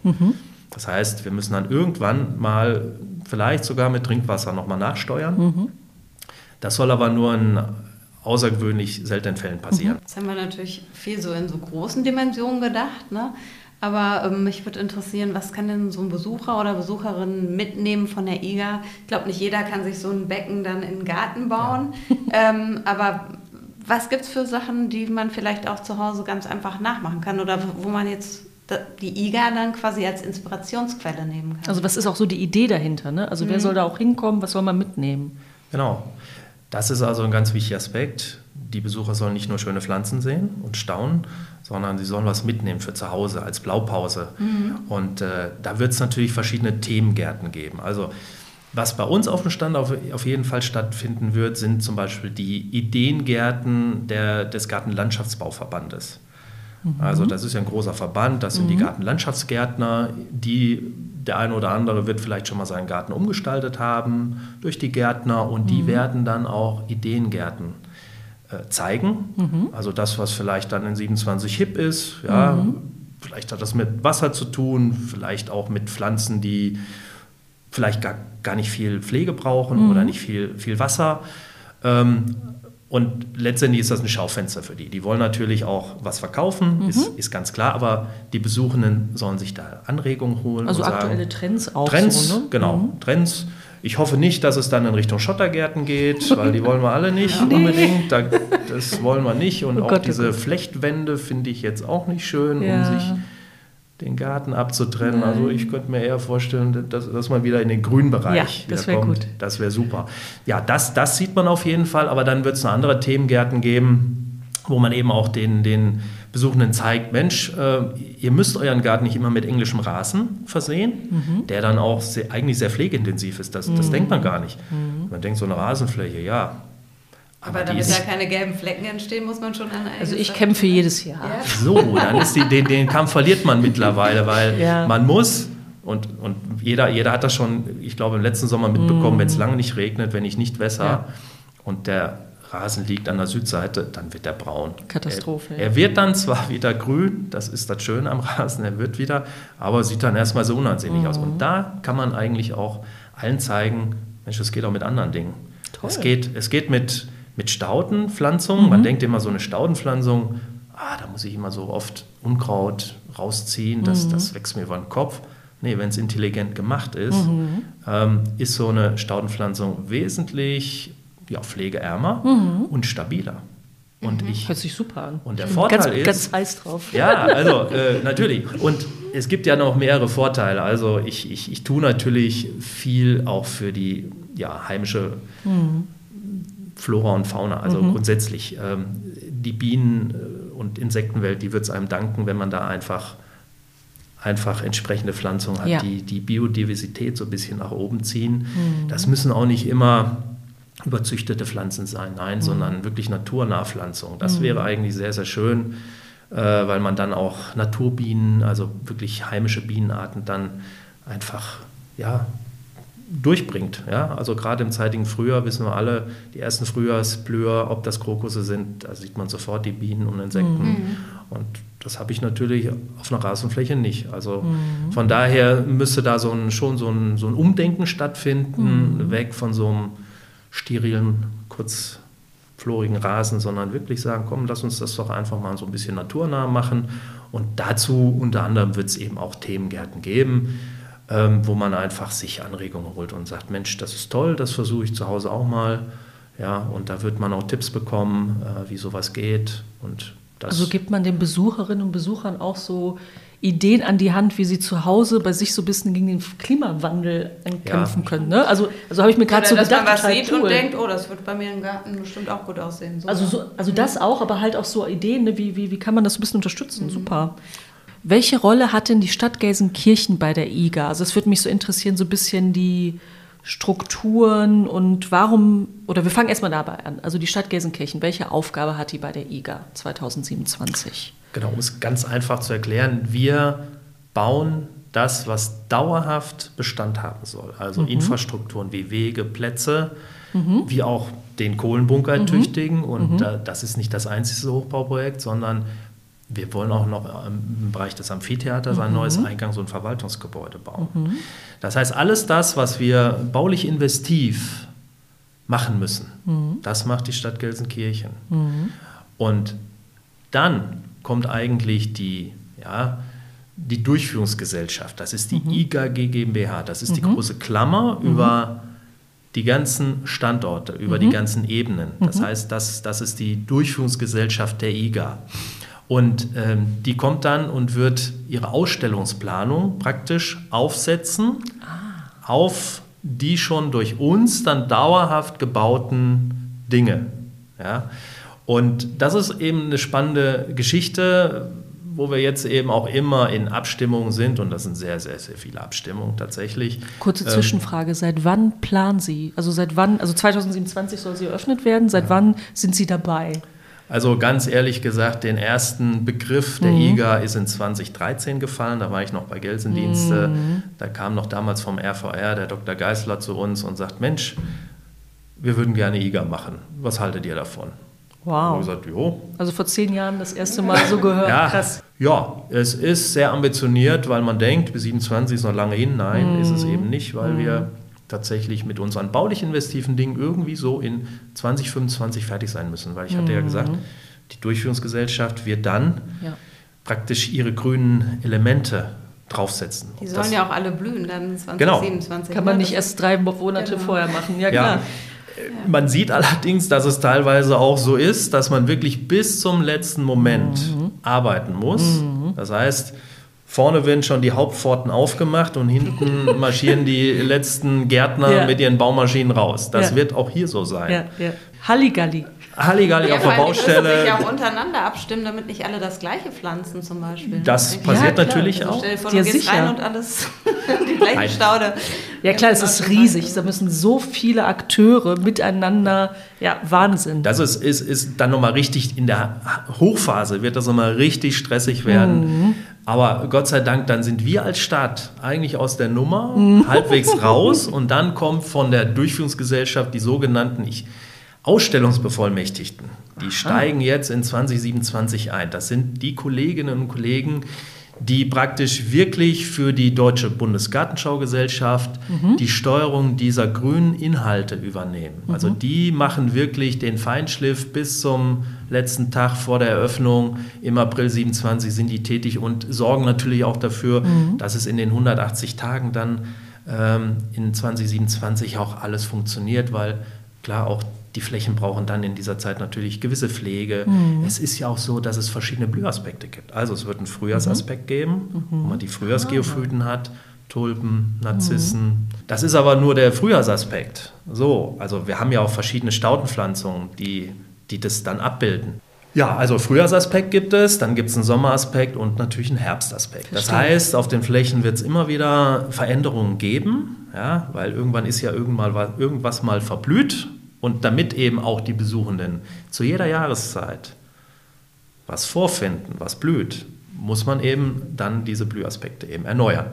Mhm. Das heißt, wir müssen dann irgendwann mal vielleicht sogar mit Trinkwasser nochmal nachsteuern. Mhm. Das soll aber nur in außergewöhnlich seltenen Fällen passieren. Jetzt haben wir natürlich viel so in so großen Dimensionen gedacht, ne? Aber ähm, mich würde interessieren, was kann denn so ein Besucher oder Besucherin mitnehmen von der IGA? Ich glaube, nicht jeder kann sich so ein Becken dann in den Garten bauen. Ja. ähm, aber was gibt es für Sachen, die man vielleicht auch zu Hause ganz einfach nachmachen kann oder wo man jetzt die IGA dann quasi als Inspirationsquelle nehmen kann. Also was ist auch so die Idee dahinter? Ne? Also mhm. wer soll da auch hinkommen, was soll man mitnehmen? Genau. Das ist also ein ganz wichtiger Aspekt. Die Besucher sollen nicht nur schöne Pflanzen sehen und staunen, sondern sie sollen was mitnehmen für zu Hause als Blaupause. Mhm. Und äh, da wird es natürlich verschiedene Themengärten geben. Also was bei uns auf dem Stand auf, auf jeden Fall stattfinden wird, sind zum Beispiel die Ideengärten der, des Gartenlandschaftsbauverbandes. Also mhm. das ist ja ein großer Verband, das sind mhm. die Gartenlandschaftsgärtner, die der eine oder andere wird vielleicht schon mal seinen Garten umgestaltet haben durch die Gärtner und die mhm. werden dann auch Ideengärten äh, zeigen. Mhm. Also das, was vielleicht dann in 27 hip ist, ja, mhm. vielleicht hat das mit Wasser zu tun, vielleicht auch mit Pflanzen, die vielleicht gar, gar nicht viel Pflege brauchen oder mhm. nicht viel, viel Wasser. Ähm, und letztendlich ist das ein Schaufenster für die. Die wollen natürlich auch was verkaufen, mhm. ist, ist, ganz klar, aber die Besuchenden sollen sich da Anregungen holen. Also aktuelle sagen, Trends auch. Trends, so, ne? genau. Mhm. Trends. Ich hoffe nicht, dass es dann in Richtung Schottergärten geht, weil die wollen wir alle nicht ja, unbedingt. Da, das wollen wir nicht. Und oh auch Gott, oh diese Flechtwände finde ich jetzt auch nicht schön, ja. um sich den Garten abzutrennen. Also Nein. Also ich könnte mir eher vorstellen, dass, dass man wieder in den grünen Bereich ja, das kommt. Gut. Das wäre super. Ja, das, das sieht man auf jeden Fall, aber dann wird es noch andere Themengärten geben, wo man eben auch den, den Besuchenden zeigt, Mensch, äh, ihr müsst euren Garten nicht immer mit englischem Rasen versehen, mhm. der dann auch sehr, eigentlich sehr pflegeintensiv ist. Das, das mhm. denkt man gar nicht. Mhm. Man denkt so eine Rasenfläche, ja, aber, Aber damit da keine gelben Flecken entstehen, muss man schon an Also ich kämpfe jedes Jahr. Ja. So, dann ist die, den, den Kampf verliert man mittlerweile, weil ja. man muss, und, und jeder, jeder hat das schon, ich glaube, im letzten Sommer mitbekommen, mm. wenn es lange nicht regnet, wenn ich nicht wässer ja. und der Rasen liegt an der Südseite, dann wird er braun. Katastrophe. Er, er, wird dann zwar wieder grün, das ist das Schöne am Rasen, er wird wieder, aber sieht dann erstmal so unansehnlich mm. aus. Und da kann man eigentlich auch allen zeigen, Mensch, es geht auch mit anderen Dingen. Toll. Es geht, es geht mit mit Staudenpflanzungen. Mhm. Man denkt immer, so eine Staudenpflanzung, ah, da muss ich immer so oft Unkraut rausziehen, das, mhm. das wächst mir über den Kopf. Nee, wenn es intelligent gemacht ist, mhm. ähm, ist so eine Staudenpflanzung wesentlich ja, pflegeärmer mhm. und stabiler. Und mhm. ich, Hört sich super an. Und der Vorteil ganz, ist. Ganz heiß drauf. Ja, also äh, natürlich. Und es gibt ja noch mehrere Vorteile. Also ich, ich, ich tue natürlich viel auch für die ja, heimische mhm. Flora und Fauna. Also mhm. grundsätzlich. Ähm, die Bienen- äh, und Insektenwelt, die wird es einem danken, wenn man da einfach einfach entsprechende Pflanzungen hat, ja. die die Biodiversität so ein bisschen nach oben ziehen. Mhm. Das müssen auch nicht immer überzüchtete Pflanzen sein, nein, mhm. sondern wirklich naturnah Pflanzungen. Das mhm. wäre eigentlich sehr, sehr schön, äh, weil man dann auch Naturbienen, also wirklich heimische Bienenarten dann einfach ja, durchbringt. Ja? Also gerade im zeitigen Frühjahr wissen wir alle, die ersten Frühjahrsblüher, ob das Krokusse sind, da sieht man sofort die Bienen und Insekten. Mhm. Und das habe ich natürlich auf einer Rasenfläche nicht. Also mhm. von daher müsste da so ein, schon so ein, so ein Umdenken stattfinden, mhm. weg von so einem sterilen, kurzflorigen Rasen, sondern wirklich sagen, komm, lass uns das doch einfach mal so ein bisschen naturnah machen. Und dazu unter anderem wird es eben auch Themengärten geben, ähm, wo man einfach sich Anregungen holt und sagt, Mensch, das ist toll, das versuche ich zu Hause auch mal. Ja, und da wird man auch Tipps bekommen, äh, wie sowas geht. Und also gibt man den Besucherinnen und Besuchern auch so Ideen an die Hand, wie sie zu Hause bei sich so ein bisschen gegen den Klimawandel kämpfen ja. können. Ne? Also, also habe ich mir gerade so dass gedacht. Dass man was sieht cool. und denkt, oh, das wird bei mir im Garten bestimmt auch gut aussehen. So. Also, so, also das auch, aber halt auch so Ideen, ne? wie, wie, wie kann man das so ein bisschen unterstützen? Mhm. Super. Welche Rolle hat denn die Stadt Gelsenkirchen bei der IGA? Also es würde mich so interessieren, so ein bisschen die Strukturen und warum, oder wir fangen erstmal dabei an. Also die Stadt Gelsenkirchen, welche Aufgabe hat die bei der IGA 2027? Genau, um es ganz einfach zu erklären, wir bauen das, was dauerhaft Bestand haben soll. Also mhm. Infrastrukturen wie Wege, Plätze, mhm. wie auch den Kohlenbunker mhm. tüchtigen. Und mhm. das ist nicht das einzige Hochbauprojekt, sondern wir wollen auch noch im Bereich des Amphitheaters ein mhm. neues Eingangs- und Verwaltungsgebäude bauen. Mhm. Das heißt, alles das, was wir baulich investiv machen müssen, mhm. das macht die Stadt Gelsenkirchen. Mhm. Und dann kommt eigentlich die, ja, die Durchführungsgesellschaft. Das ist die mhm. IGA GmbH. Das ist die mhm. große Klammer über die ganzen Standorte, über die ganzen Ebenen. Das heißt, das, das ist die Durchführungsgesellschaft der IGA. Und ähm, die kommt dann und wird ihre Ausstellungsplanung praktisch aufsetzen ah. auf die schon durch uns dann dauerhaft gebauten Dinge. Ja? Und das ist eben eine spannende Geschichte, wo wir jetzt eben auch immer in Abstimmung sind und das sind sehr, sehr, sehr viele Abstimmungen tatsächlich. Kurze ähm, Zwischenfrage, seit wann planen Sie? Also seit wann, also 2027 soll sie eröffnet werden, seit ja. wann sind Sie dabei? Also ganz ehrlich gesagt, den ersten Begriff der mhm. IGA ist in 2013 gefallen. Da war ich noch bei Gelsendienste. Mhm. Da kam noch damals vom RVR der Dr. Geisler zu uns und sagt, Mensch, wir würden gerne IGA machen. Was haltet ihr davon? Wow. Gesagt, also vor zehn Jahren das erste Mal so gehört. Ja, Krass. Ja, es ist sehr ambitioniert, weil man denkt, bis 27 ist noch lange hin. Nein, mhm. ist es eben nicht, weil mhm. wir tatsächlich mit unseren baulich investiven Dingen irgendwie so in 2025 fertig sein müssen. Weil ich hatte ja mhm. gesagt, die Durchführungsgesellschaft wird dann ja. praktisch ihre grünen Elemente draufsetzen. Die sollen das, ja auch alle blühen dann 2027. Genau. Kann man ne? nicht erst drei Monate genau. vorher machen, ja klar. Ja. Man sieht allerdings, dass es teilweise auch so ist, dass man wirklich bis zum letzten Moment mhm. arbeiten muss. Mhm. Das heißt, Vorne werden schon die Hauptpforten aufgemacht und hinten marschieren die letzten Gärtner ja. mit ihren Baumaschinen raus. Das ja. wird auch hier so sein. Ja, ja. Halligalli. Halligalli ja, auf der Baustelle. Die sich auch untereinander abstimmen, damit nicht alle das gleiche pflanzen zum Beispiel. Das passiert natürlich also auch. Stell dir vor, du ja, gehst sicher. rein und alles die gleiche Staude. Ja klar, es ist riesig. Da müssen so viele Akteure miteinander, ja Wahnsinn. Das ist, ist, ist dann nochmal richtig, in der Hochphase wird das nochmal richtig stressig werden. Mhm. Aber Gott sei Dank, dann sind wir als Stadt eigentlich aus der Nummer mhm. halbwegs raus und dann kommt von der Durchführungsgesellschaft die sogenannten, ich Ausstellungsbevollmächtigten, die Aha. steigen jetzt in 2027 ein. Das sind die Kolleginnen und Kollegen, die praktisch wirklich für die Deutsche Bundesgartenschaugesellschaft mhm. die Steuerung dieser grünen Inhalte übernehmen. Mhm. Also die machen wirklich den Feinschliff bis zum letzten Tag vor der Eröffnung. Im April 27 sind die tätig und sorgen natürlich auch dafür, mhm. dass es in den 180 Tagen dann ähm, in 2027 auch alles funktioniert, weil klar auch die Flächen brauchen dann in dieser Zeit natürlich gewisse Pflege. Mhm. Es ist ja auch so, dass es verschiedene Blühaspekte gibt. Also es wird einen Frühjahrsaspekt mhm. geben, mhm. wo man die Frühjahrsgeophyten hat, Tulpen, Narzissen. Mhm. Das ist aber nur der Frühjahrsaspekt. So, also wir haben ja auch verschiedene Staudenpflanzungen, die, die das dann abbilden. Ja, also Frühjahrsaspekt gibt es, dann gibt es einen Sommeraspekt und natürlich einen Herbstaspekt. Verstehe. Das heißt, auf den Flächen wird es immer wieder Veränderungen geben, ja, weil irgendwann ist ja irgendwann irgendwas mal verblüht und damit eben auch die Besuchenden zu jeder Jahreszeit was vorfinden, was blüht, muss man eben dann diese Blühaspekte eben erneuern.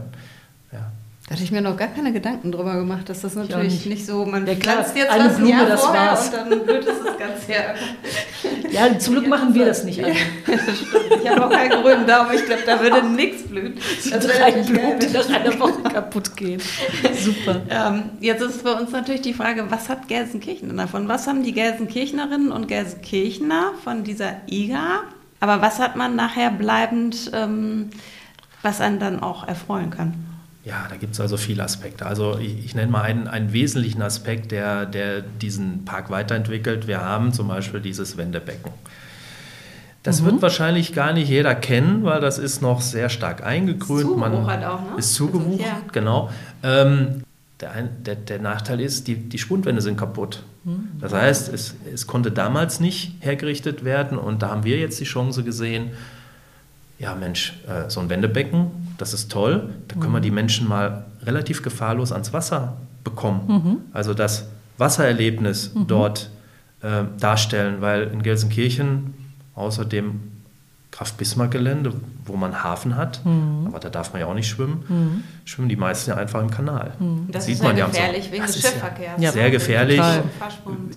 Da hatte ich mir noch gar keine Gedanken drüber gemacht, dass das natürlich nicht. nicht. so, man ja, pflanzt jetzt eine was Blume, Jahr das vorher war's. und dann blüht es das ganze Jahr. Ja, zum Glück machen wir das nicht. Ja, ich habe auch keinen grünen Daumen, ich glaube, da würde nichts blühen. Das drei Blumen, die nach einer Woche kaputt gehen. Super. Ähm, jetzt ist bei uns natürlich die Frage, was hat Gelsenkirchen davon? Was haben die Gelsenkirchnerinnen und Gelsenkirchner von dieser IGA? Aber was hat man nachher bleibend, ähm, was einen dann auch erfreuen kann? Ja, da gibt es also viele Aspekte. Also ich, ich, nenne mal einen, einen wesentlichen Aspekt, der, der diesen Park weiterentwickelt. Wir haben zum Beispiel dieses Wendebecken. Das mhm. wird wahrscheinlich gar nicht jeder kennen, weil das ist noch sehr stark eingegrünt. Zugewuchert Man auch, ne? Ist zugewuchert, also, ja. genau. Ähm, der, der, der, Nachteil ist, die, die Spundwände sind kaputt. Mhm. Das heißt, es, es konnte damals nicht hergerichtet werden und da haben wir jetzt die Chance gesehen, ja Mensch, äh, so ein Wendebecken, das ist toll, da können mhm. wir die Menschen mal relativ gefahrlos ans Wasser bekommen. Mhm. Also das Wassererlebnis mhm. dort äh, darstellen, weil in Gelsenkirchen außer dem Kraft-Bismarck-Gelände, wo man Hafen hat, mhm. aber da darf man ja auch nicht schwimmen, mhm. schwimmen die meisten ja einfach im Kanal. Mhm. Das, das sieht ist man ja gefährlich wegen des Schiffverkehrs. Ja, sehr gefährlich,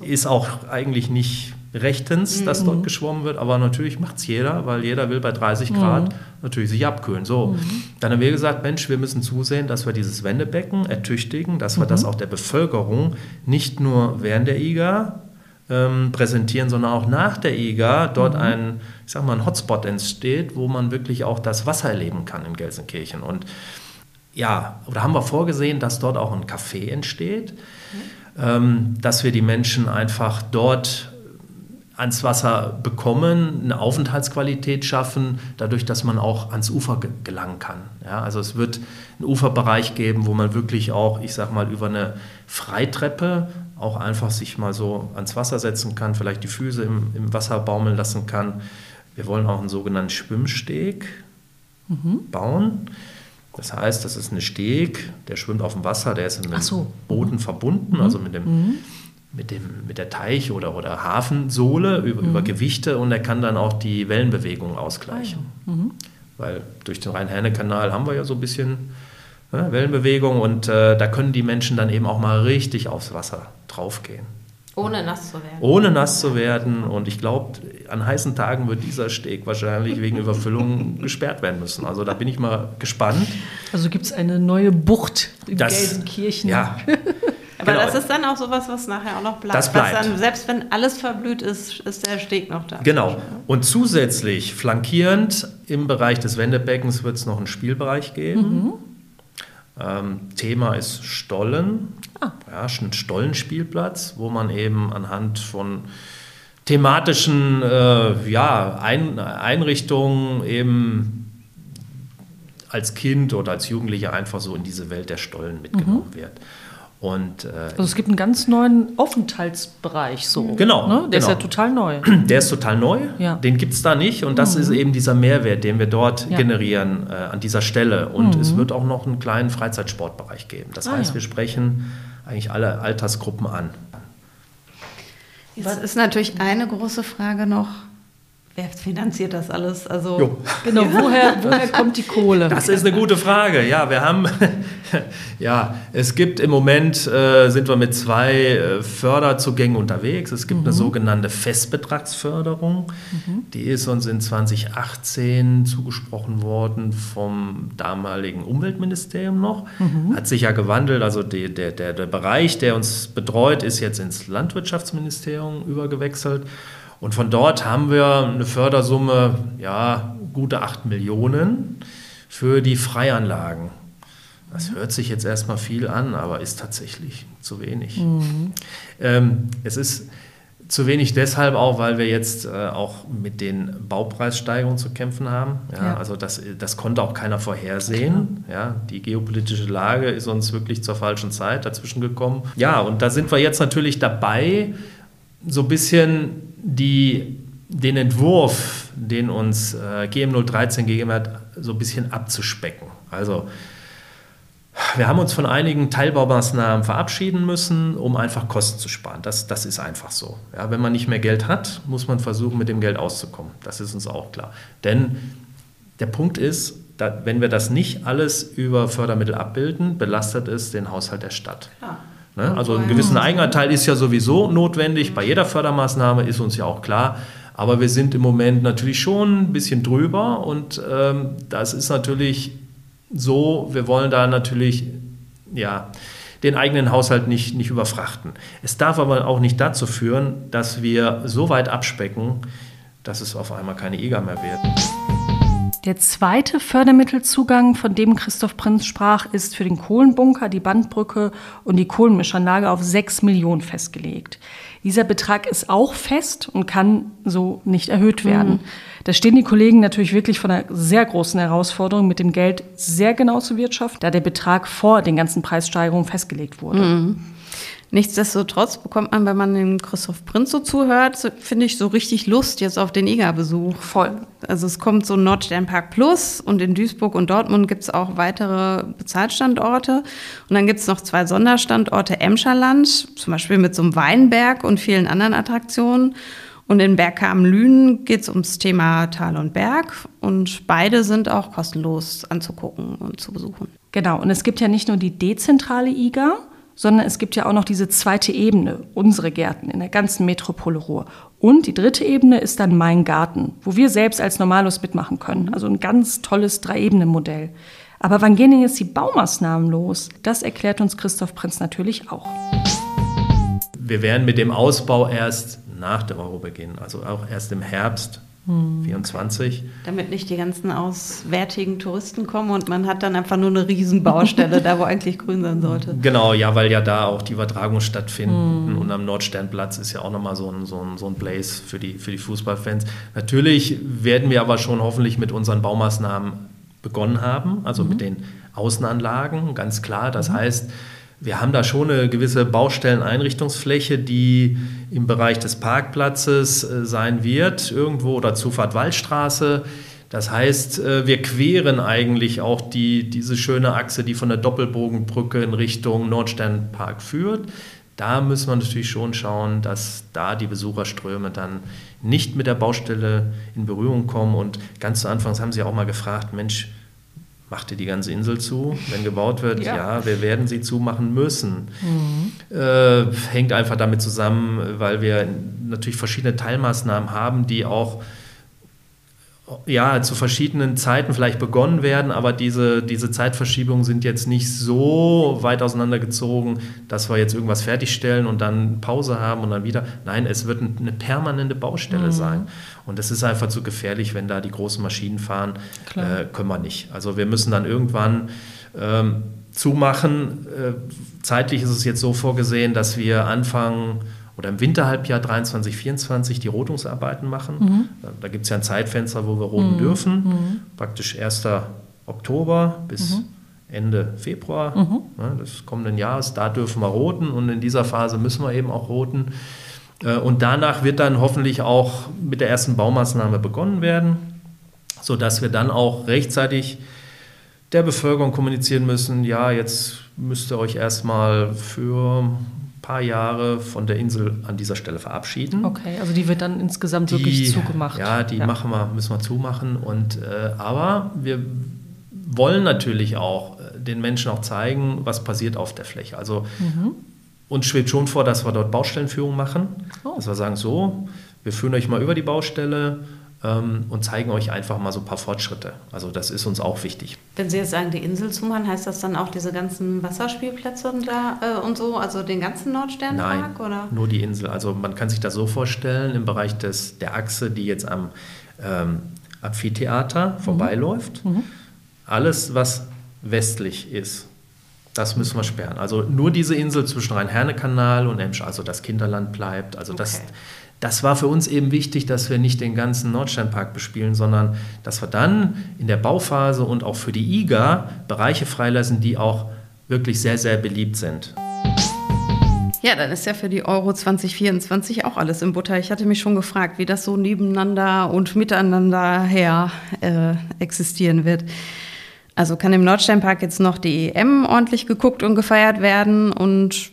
ist auch eigentlich nicht rechtens, dass dort mhm. geschwommen wird, aber natürlich macht es jeder, weil jeder will bei 30 Grad mhm. natürlich sich abkühlen. So, mhm. dann haben wir gesagt, Mensch, wir müssen zusehen, dass wir dieses Wendebecken ertüchtigen, dass wir das auch der Bevölkerung nicht nur während der IGA ähm, präsentieren, sondern auch nach der IGA dort ein, ich sag mal, ein Hotspot entsteht, wo man wirklich auch das Wasser erleben kann in Gelsenkirchen. Und ja, da haben wir vorgesehen, dass dort auch ein Café entsteht, ähm, dass wir die Menschen einfach dort ans Wasser bekommen, eine Aufenthaltsqualität schaffen, dadurch, dass man auch ans Ufer gelangen kann. Ja, also es wird einen Uferbereich geben, wo man wirklich auch, ich sag mal, über eine Freitreppe auch einfach sich mal so ans Wasser setzen kann, vielleicht die Füße im, im Wasser baumeln lassen kann. Wir wollen auch einen sogenannten Schwimmsteg mhm. bauen. Das heißt, das ist ein Steg, der schwimmt auf dem Wasser, der ist mit dem so. Boden verbunden, mhm. also mit dem mhm mit, dem, mit der Teich- oder, oder Hafensohle über, mhm. über Gewichte und er kann dann auch die Wellenbewegung ausgleichen. Ah, mhm. Weil durch den Rhein-Herne-Kanal haben wir ja so ein bisschen ne, Wellenbewegung und äh, da können die Menschen dann eben auch mal richtig aufs Wasser draufgehen. Ohne nass zu werden. Ohne nass zu werden. Und ich glaube, an heißen Tagen wird dieser Steg wahrscheinlich wegen Überfüllung gesperrt werden müssen. Also da bin ich mal gespannt. Also gibt es eine neue Bucht in das, Gelsenkirchen. Ja. Aber genau. das ist dann auch sowas, was nachher auch noch bleibt. Das bleibt. Dann, selbst wenn alles verblüht ist, ist der Steg noch da. Genau. Und zusätzlich, flankierend im Bereich des Wendebeckens wird es noch einen Spielbereich geben. Mhm. Ähm, Thema ist Stollen. Ah. Ja, ein Stollenspielplatz, wo man eben anhand von thematischen äh, ja, Ein Einrichtungen eben als Kind oder als Jugendlicher einfach so in diese Welt der Stollen mitgenommen mhm. wird. Und, äh, also es gibt einen ganz neuen Aufenthaltsbereich so. Genau. Ne? Der genau. ist ja total neu. Der ist total neu. Ja. Den gibt es da nicht. Und das mhm. ist eben dieser Mehrwert, den wir dort ja. generieren äh, an dieser Stelle. Und mhm. es wird auch noch einen kleinen Freizeitsportbereich geben. Das ah, heißt, ja. wir sprechen eigentlich alle Altersgruppen an. Jetzt ist natürlich eine große Frage noch, Wer finanziert das alles? Also Jo. Genau, woher, woher kommt die Kohle? Das ist eine gute Frage. Ja, wir haben, ja, es gibt im Moment, äh, sind wir mit zwei äh, Förderzugängen unterwegs. Es gibt eine sogenannte Festbetragsförderung. Die ist uns in 2018 zugesprochen worden vom damaligen Umweltministerium noch. Hat sich ja gewandelt. Also die, der, der, der Bereich, der uns betreut, ist jetzt ins Landwirtschaftsministerium übergewechselt. Und von dort haben wir eine Fördersumme, ja, gute 8 Millionen für die Freianlagen. Das hört sich jetzt erstmal viel an, aber ist tatsächlich zu wenig. Ähm, es ist zu wenig deshalb auch, weil wir jetzt äh, auch mit den Baupreissteigerungen zu kämpfen haben. Ja, Ja. Also das, das konnte auch keiner vorhersehen. Ja, die geopolitische Lage ist uns wirklich zur falschen Zeit dazwischen gekommen. Ja, und da sind wir jetzt natürlich dabei, so ein bisschen die, den Entwurf, den uns äh, GM013 gegeben hat, so ein bisschen abzuspecken. Also wir haben uns von einigen Teilbaumaßnahmen verabschieden müssen, um einfach Kosten zu sparen. Das, das ist einfach so. Ja, wenn man nicht mehr Geld hat, muss man versuchen, mit dem Geld auszukommen. Das ist uns auch klar. Denn der Punkt ist, da, wenn wir das nicht alles über Fördermittel abbilden, belastet es den Haushalt der Stadt. Klar. Ne? Also einen gewissen Eigenanteil ist ja sowieso notwendig. Bei jeder Fördermaßnahme ist uns ja auch klar. Aber wir sind im Moment natürlich schon ein bisschen drüber und ähm, das ist natürlich so, wir wollen da natürlich ja, den eigenen Haushalt nicht, nicht überfrachten. Es darf aber auch nicht dazu führen, dass wir so weit abspecken, dass es auf einmal keine EGA mehr wird. Der zweite Fördermittelzugang, von dem Christoph Prinz sprach, ist für den Kohlenbunker, die Bandbrücke und die Kohlenmischanlage auf 6 Millionen festgelegt. Dieser Betrag ist auch fest und kann so nicht erhöht werden. Da stehen die Kollegen natürlich wirklich vor einer sehr großen Herausforderung, mit dem Geld sehr genau zu wirtschaften, da der Betrag vor den ganzen Preissteigerungen festgelegt wurde. Nichtsdestotrotz bekommt man, wenn man dem Christoph Prinz so zuhört, so- finde ich so richtig Lust jetzt auf den IGA-Besuch. Voll. Also es kommt so Nordsternpark Plus und in Duisburg und Dortmund gibt es auch weitere Bezahlstandorte. Und dann gibt es noch zwei Sonderstandorte Emscherland, zum Beispiel mit so einem Weinberg und vielen anderen Attraktionen. Und in Bergkamen-Lünen geht es ums Thema Tal und Berg. Und beide sind auch kostenlos anzugucken und zu besuchen. Genau, und es gibt ja nicht nur die dezentrale IGA, sondern es gibt ja auch noch diese zweite Ebene, unsere Gärten in der ganzen Metropole Ruhr. Und die dritte Ebene ist dann Mein Garten, wo wir selbst als Normalos mitmachen können. Also ein ganz tolles Drei-Ebenen-Modell. Aber wann gehen denn jetzt die Baumaßnahmen los? Das erklärt uns Christoph Prinz natürlich auch. Wir werden mit dem Ausbau erst nach der Euro beginnen, also auch erst im Herbst 24. Damit nicht die ganzen auswärtigen Touristen kommen und man hat dann einfach nur eine Riesenbaustelle, da wo eigentlich grün sein sollte. Genau, ja, weil ja da auch die Übertragungen stattfinden und am Nordsternplatz ist ja auch nochmal so ein, so, ein, so ein Blaze für die, für die Fußballfans. Natürlich werden wir aber schon hoffentlich mit unseren Baumaßnahmen begonnen haben, also mit den Außenanlagen, ganz klar. Das heißt, wir haben da schon eine gewisse Baustelleneinrichtungsfläche, die im Bereich des Parkplatzes äh, sein wird, irgendwo oder Zufahrt Waldstraße. Das heißt, äh, wir queren eigentlich auch die, diese schöne Achse, die von der Doppelbogenbrücke in Richtung Nordsternpark führt. Da müssen wir natürlich schon schauen, dass da die Besucherströme dann nicht mit der Baustelle in Berührung kommen. Und ganz zu Anfangs haben Sie auch mal gefragt, Mensch, macht ihr die ganze Insel zu, wenn gebaut wird? Ja. Ja, wir werden sie zumachen müssen. Äh, hängt einfach damit zusammen, weil wir natürlich verschiedene Teilmaßnahmen haben, die auch ja, zu verschiedenen Zeiten vielleicht begonnen werden, aber diese, diese Zeitverschiebungen sind jetzt nicht so weit auseinandergezogen, dass wir jetzt irgendwas fertigstellen und dann Pause haben und dann wieder. Nein, es wird eine permanente Baustelle sein. Und es ist einfach zu gefährlich, wenn da die großen Maschinen fahren. Äh, können wir nicht. Also wir müssen dann irgendwann ähm, zumachen. Äh, zeitlich ist es jetzt so vorgesehen, dass wir anfangen oder im Winterhalbjahr 23, 24 die Rotungsarbeiten machen. Da, da gibt es ja ein Zeitfenster, wo wir roten dürfen. Praktisch 1. Oktober bis Ende Februar ne, des kommenden Jahres. Da dürfen wir roten und in dieser Phase müssen wir eben auch roten. Äh, Und danach wird dann hoffentlich auch mit der ersten Baumaßnahme begonnen werden, sodass wir dann auch rechtzeitig der Bevölkerung kommunizieren müssen, ja, jetzt müsst ihr euch erstmal für paar Jahre von der Insel an dieser Stelle verabschieden. Okay, also die wird dann insgesamt Die- wirklich zugemacht. Ja, die machen wir, müssen wir zumachen. Und, äh, aber wir wollen natürlich auch äh, den Menschen auch zeigen, was passiert auf der Fläche. Also Mhm. uns schwebt schon vor, dass wir dort Baustellenführung machen. Oh. Dass wir sagen, so, wir führen euch mal über die Baustelle und zeigen euch einfach mal so ein paar Fortschritte. Also das ist uns auch wichtig. Wenn Sie jetzt sagen, die Insel zumachen, heißt das dann auch diese ganzen Wasserspielplätze und, da, äh, und so, also den ganzen Nein, Nordsternpark? Oder? nur die Insel. Also man kann sich das so vorstellen, im Bereich des, der Achse, die jetzt am ähm, Amphitheater vorbeiläuft, alles, was westlich ist, das müssen wir sperren. Also nur diese Insel zwischen Rhein-Herne-Kanal und Emsch, also das Kinderland bleibt. Also Okay. das war für uns eben wichtig, dass wir nicht den ganzen Nordsternpark bespielen, sondern dass wir dann in der Bauphase und auch für die IGA Bereiche freilassen, die auch wirklich sehr, sehr beliebt sind. Ja, dann ist ja für die Euro 2024 auch alles im Butter. Ich hatte mich schon gefragt, wie das so nebeneinander und miteinander her äh, existieren wird. Also kann im Nordsternpark jetzt noch die EM ordentlich geguckt und gefeiert werden und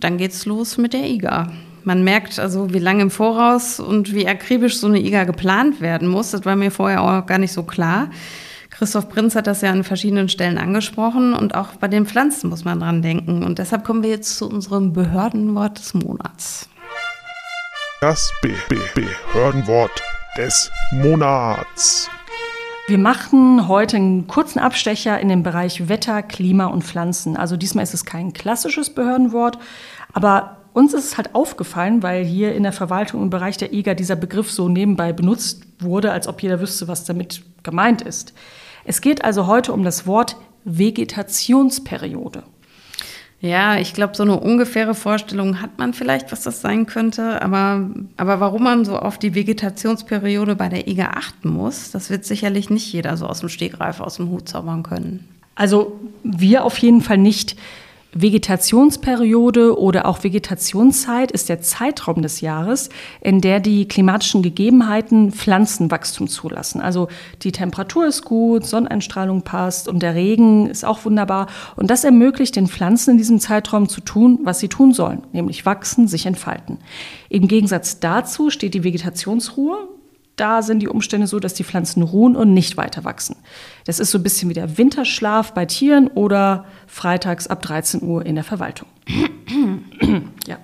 dann geht's los mit der IGA. Man merkt also, wie lange im Voraus und wie akribisch so eine IGA geplant werden muss. Das war mir vorher auch gar nicht so klar. Christoph Prinz hat das ja an verschiedenen Stellen angesprochen und auch bei den Pflanzen muss man dran denken. Und deshalb kommen wir jetzt zu unserem Behördenwort des Monats. Das Be Be Behördenwort des Monats. Wir machen heute einen kurzen Abstecher in den Bereich Wetter, Klima und Pflanzen. Also diesmal ist es kein klassisches Behördenwort, aber uns ist es halt aufgefallen, weil hier in der Verwaltung im Bereich der IGA dieser Begriff so nebenbei benutzt wurde, als ob jeder wüsste, was damit gemeint ist. Es geht also heute um das Wort Vegetationsperiode. Ja, ich glaube, so eine ungefähre Vorstellung hat man vielleicht, was das sein könnte. Aber, aber warum man so auf die Vegetationsperiode bei der IGA achten muss, das wird sicherlich nicht jeder so aus dem Stegreif aus dem Hut zaubern können. Also wir auf jeden Fall nicht. Vegetationsperiode oder auch Vegetationszeit ist der Zeitraum des Jahres, in der die klimatischen Gegebenheiten Pflanzenwachstum zulassen. Also die Temperatur ist gut, Sonneneinstrahlung passt und der Regen ist auch wunderbar. Und das ermöglicht den Pflanzen in diesem Zeitraum zu tun, was sie tun sollen, nämlich wachsen, sich entfalten. Im Gegensatz dazu steht die Vegetationsruhe, da sind die Umstände so, dass die Pflanzen ruhen und nicht weiter wachsen. Das ist so ein bisschen wie der Winterschlaf bei Tieren oder freitags ab 13 Uhr in der Verwaltung. ja.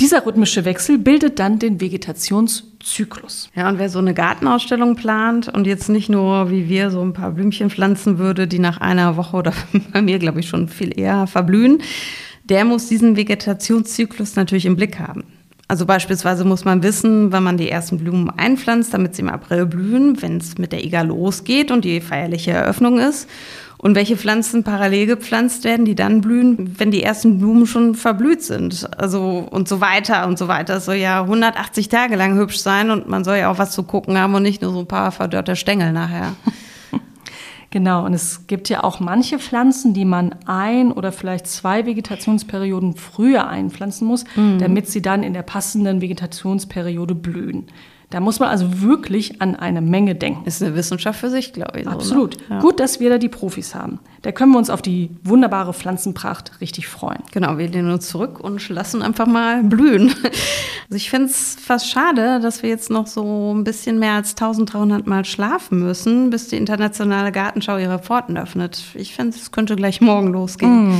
Dieser rhythmische Wechsel bildet dann den Vegetationszyklus. Ja, und wer so eine Gartenausstellung plant und jetzt nicht nur wie wir so ein paar Blümchen pflanzen würde, die nach einer Woche oder bei mir, glaube ich, schon viel eher verblühen, der muss diesen Vegetationszyklus natürlich im Blick haben. Also beispielsweise muss man wissen, wann man die ersten Blumen einpflanzt, damit sie im April blühen, wenn es mit der IGA losgeht und die feierliche Eröffnung ist. Und welche Pflanzen parallel gepflanzt werden, die dann blühen, wenn die ersten Blumen schon verblüht sind. Also und so weiter und so weiter. Es soll ja 180 Tage lang hübsch sein und man soll ja auch was zu gucken haben und nicht nur so ein paar verdörrte Stängel nachher. Genau, und es gibt ja auch manche Pflanzen, die man ein oder vielleicht zwei Vegetationsperioden früher einpflanzen muss, damit sie dann in der passenden Vegetationsperiode blühen. Da muss man also wirklich an eine Menge denken. Ist eine Wissenschaft für sich, glaube ich. so, ne? Absolut. Ja. Gut, dass wir da die Profis haben. Da können wir uns auf die wunderbare Pflanzenpracht richtig freuen. Genau, wir lehnen uns zurück und lassen einfach mal blühen. Also ich finde es fast schade, dass wir jetzt noch so ein bisschen mehr als 1300 Mal schlafen müssen, bis die internationale Gartenschau ihre Pforten öffnet. Ich finde, es könnte gleich morgen losgehen.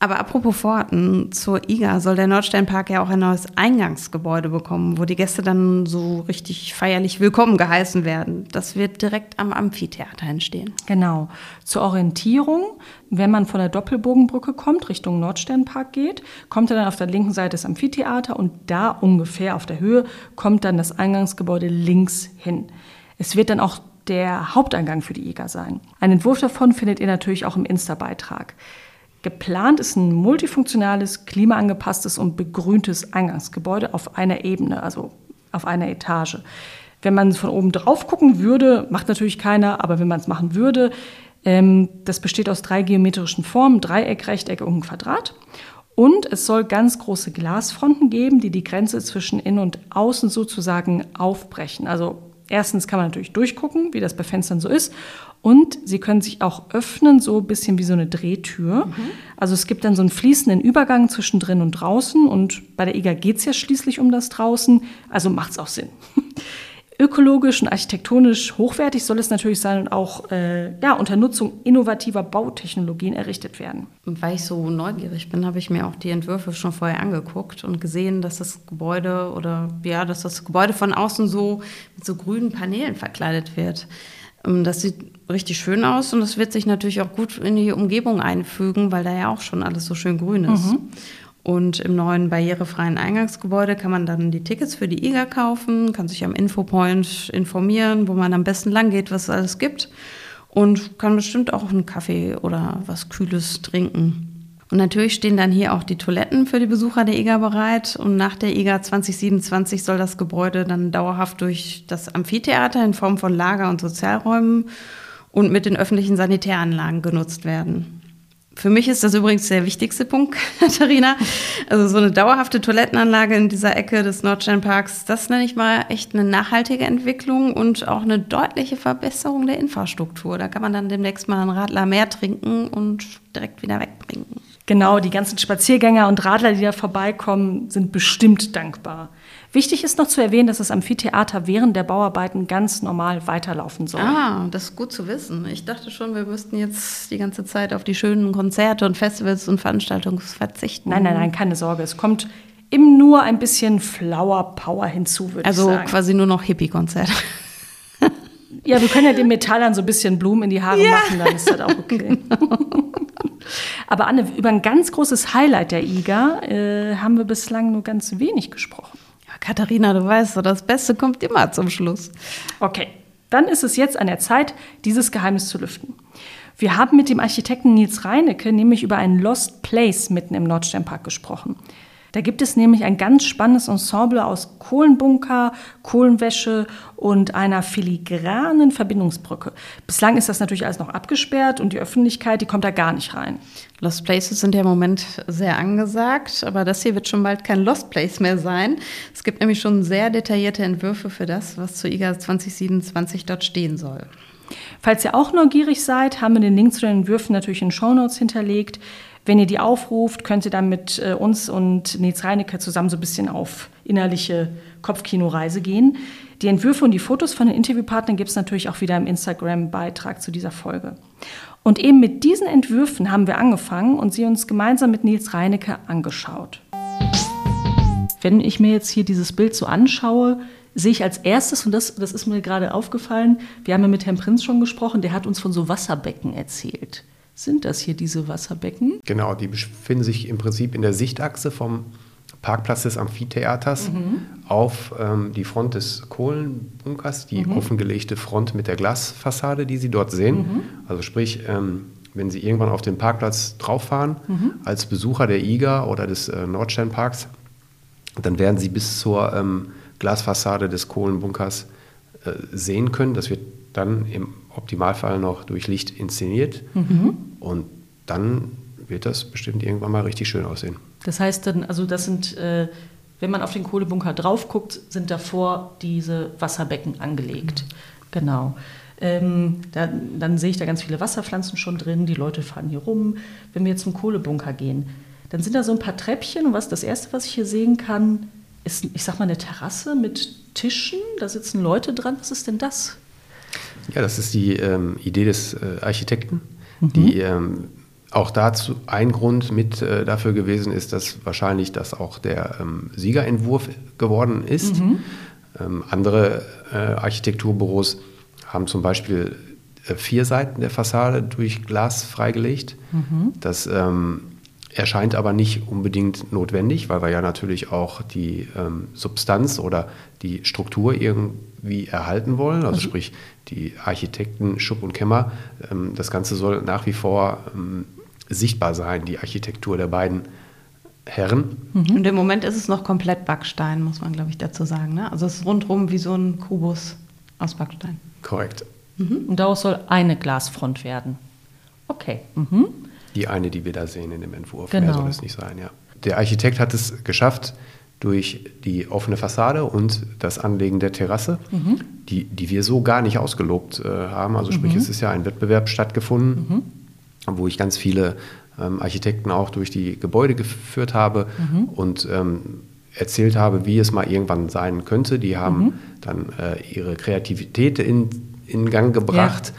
Aber apropos Pforten, zur IGA soll der Nordsternpark ja auch ein neues Eingangsgebäude bekommen, wo die Gäste dann so richtig feierlich willkommen geheißen werden. Das wird direkt am Amphitheater entstehen. Genau. Zur Orientierung, wenn man von der Doppelbogenbrücke kommt, Richtung Nordsternpark geht, kommt er dann auf der linken Seite des Amphitheater und da ungefähr auf der Höhe kommt dann das Eingangsgebäude links hin. Es wird dann auch der Haupteingang für die IGA sein. Einen Entwurf davon findet ihr natürlich auch im Insta-Beitrag. Geplant ist ein multifunktionales, klimaangepasstes und begrüntes Eingangsgebäude auf einer Ebene, also auf einer Etage. Wenn man von oben drauf gucken würde, macht natürlich keiner, aber wenn man es machen würde, ähm, das besteht aus drei geometrischen Formen, Dreieck, Rechteck und Quadrat. Und es soll ganz große Glasfronten geben, die die Grenze zwischen innen und außen sozusagen aufbrechen. Also Erstens kann man natürlich durchgucken, wie das bei Fenstern so ist. Und sie können sich auch öffnen, so ein bisschen wie so eine Drehtür. Mhm. Also es gibt dann so einen fließenden Übergang zwischen drin und draußen. Und bei der IGA geht es ja schließlich um das draußen. Also macht es auch Sinn. Ökologisch und architektonisch hochwertig soll es natürlich sein und auch äh, ja, unter Nutzung innovativer Bautechnologien errichtet werden. Und weil ich so neugierig bin, habe ich mir auch die Entwürfe schon vorher angeguckt und gesehen, dass das Gebäude oder ja, dass das Gebäude von außen so mit so grünen Paneelen verkleidet wird. Ähm, das sieht richtig schön aus und das wird sich natürlich auch gut in die Umgebung einfügen, weil da ja auch schon alles so schön grün ist. Mhm. Und im neuen barrierefreien Eingangsgebäude kann man dann die Tickets für die IGA kaufen, kann sich am Infopoint informieren, wo man am besten lang geht, was es alles gibt. Und kann bestimmt auch einen Kaffee oder was Kühles trinken. Und natürlich stehen dann hier auch die Toiletten für die Besucher der IGA bereit. Und nach der IGA 2027 soll das Gebäude dann dauerhaft durch das Amphitheater in Form von Lager- und Sozialräumen und mit den öffentlichen Sanitäranlagen genutzt werden. Für mich ist das übrigens der wichtigste Punkt, Katharina. Also so eine dauerhafte Toilettenanlage in dieser Ecke des Nordsternparks, das nenne ich mal echt eine nachhaltige Entwicklung und auch eine deutliche Verbesserung der Infrastruktur. Da kann man dann demnächst mal einen Radler mehr trinken und direkt wieder wegbringen. Genau, die ganzen Spaziergänger und Radler, die da vorbeikommen, sind bestimmt dankbar. Wichtig ist noch zu erwähnen, dass das Amphitheater während der Bauarbeiten ganz normal weiterlaufen soll. Ah, das ist gut zu wissen. Ich dachte schon, wir müssten jetzt die ganze Zeit auf die schönen Konzerte und Festivals und Veranstaltungen verzichten. Nein, nein, nein, keine Sorge. Es kommt eben nur ein bisschen Flower Power hinzu, würde also ich sagen. Also quasi nur noch Hippie-Konzerte. Ja, wir können ja den Metallern so ein bisschen Blumen in die Haare ja. machen, dann ist das auch okay. Genau. Aber Anne, über ein ganz großes Highlight der IGA äh, haben wir bislang nur ganz wenig gesprochen. Katharina, du weißt so, das Beste kommt immer zum Schluss. Okay, dann ist es jetzt an der Zeit, dieses Geheimnis zu lüften. Wir haben mit dem Architekten Nils Reinecke nämlich über einen Lost Place mitten im Nordsternpark gesprochen. Da gibt es nämlich ein ganz spannendes Ensemble aus Kohlenbunker, Kohlenwäsche und einer filigranen Verbindungsbrücke. Bislang ist das natürlich alles noch abgesperrt und die Öffentlichkeit, die kommt da gar nicht rein. Lost Places sind ja im Moment sehr angesagt, aber das hier wird schon bald kein Lost Place mehr sein. Es gibt nämlich schon sehr detaillierte Entwürfe für das, was zur IGA 2027 dort stehen soll. Falls ihr auch neugierig seid, haben wir den Link zu den Entwürfen natürlich in Shownotes hinterlegt. Wenn ihr die aufruft, könnt ihr dann mit äh, uns und Nils Reinecke zusammen so ein bisschen auf innerliche Kopfkinoreise gehen. Die Entwürfe und die Fotos von den Interviewpartnern gibt es natürlich auch wieder im Instagram-Beitrag zu dieser Folge. Und eben mit diesen Entwürfen haben wir angefangen und sie uns gemeinsam mit Nils Reinecke angeschaut. Wenn ich mir jetzt hier dieses Bild so anschaue, sehe ich als erstes, und das, das ist mir gerade aufgefallen, wir haben ja mit Herrn Prinz schon gesprochen, der hat uns von so Wasserbecken erzählt. Sind das hier diese Wasserbecken? Genau, die befinden sich im Prinzip in der Sichtachse vom Parkplatz des Amphitheaters mhm. auf ähm, die Front des Kohlenbunkers, die mhm. offengelegte Front mit der Glasfassade, die Sie dort sehen. Mhm. Also sprich, ähm, wenn Sie irgendwann auf den Parkplatz drauffahren, mhm. als Besucher der IGA oder des äh, Nordsternparks, dann werden Sie bis zur ähm, Glasfassade des Kohlenbunkers äh, sehen können. Das wird dann im Optimalfall noch durch Licht inszeniert. Mhm. Und dann wird das bestimmt irgendwann mal richtig schön aussehen. Das heißt dann, also das sind, äh, wenn man auf den Kohlebunker drauf guckt, sind davor diese Wasserbecken angelegt. Mhm. Genau. Ähm, da, dann sehe ich da ganz viele Wasserpflanzen schon drin, die Leute fahren hier rum. Wenn wir jetzt zum Kohlebunker gehen, dann sind da so ein paar Treppchen und was das erste, was ich hier sehen kann, ist, ich sag mal, eine Terrasse mit Tischen, da sitzen Leute dran. Was ist denn das? Ja, das ist die ähm, Idee des äh, Architekten, mhm. die ähm, auch dazu ein Grund mit äh, dafür gewesen ist, dass wahrscheinlich das auch der ähm, Siegerentwurf geworden ist. Mhm. Ähm, andere äh, Architekturbüros haben zum Beispiel äh, vier Seiten der Fassade durch Glas freigelegt. Mhm. Das ähm, erscheint aber nicht unbedingt notwendig, weil wir ja natürlich auch die ähm, Substanz oder die Struktur irgendwie erhalten wollen. Also, also sprich, die Architekten Schupp und Kämmer. Ähm, das Ganze soll nach wie vor ähm, sichtbar sein, die Architektur der beiden Herren. Mhm. Und im Moment ist es noch komplett Backstein, muss man, glaube ich, dazu sagen. Ne? Also es ist rundherum wie so ein Kubus aus Backstein. Korrekt. Mhm. Und daraus soll eine Glasfront werden. Okay. Mhm. Die eine, die wir da sehen in dem Entwurf. Genau. Mehr soll es nicht sein, ja. Der Architekt hat es geschafft, durch die offene Fassade und das Anlegen der Terrasse, die, die wir so gar nicht ausgelobt äh, haben. Also sprich, es ist ja ein Wettbewerb stattgefunden, wo ich ganz viele ähm, Architekten auch durch die Gebäude geführt habe und ähm, erzählt habe, wie es mal irgendwann sein könnte. Die haben dann äh, ihre Kreativität in, in Gang gebracht.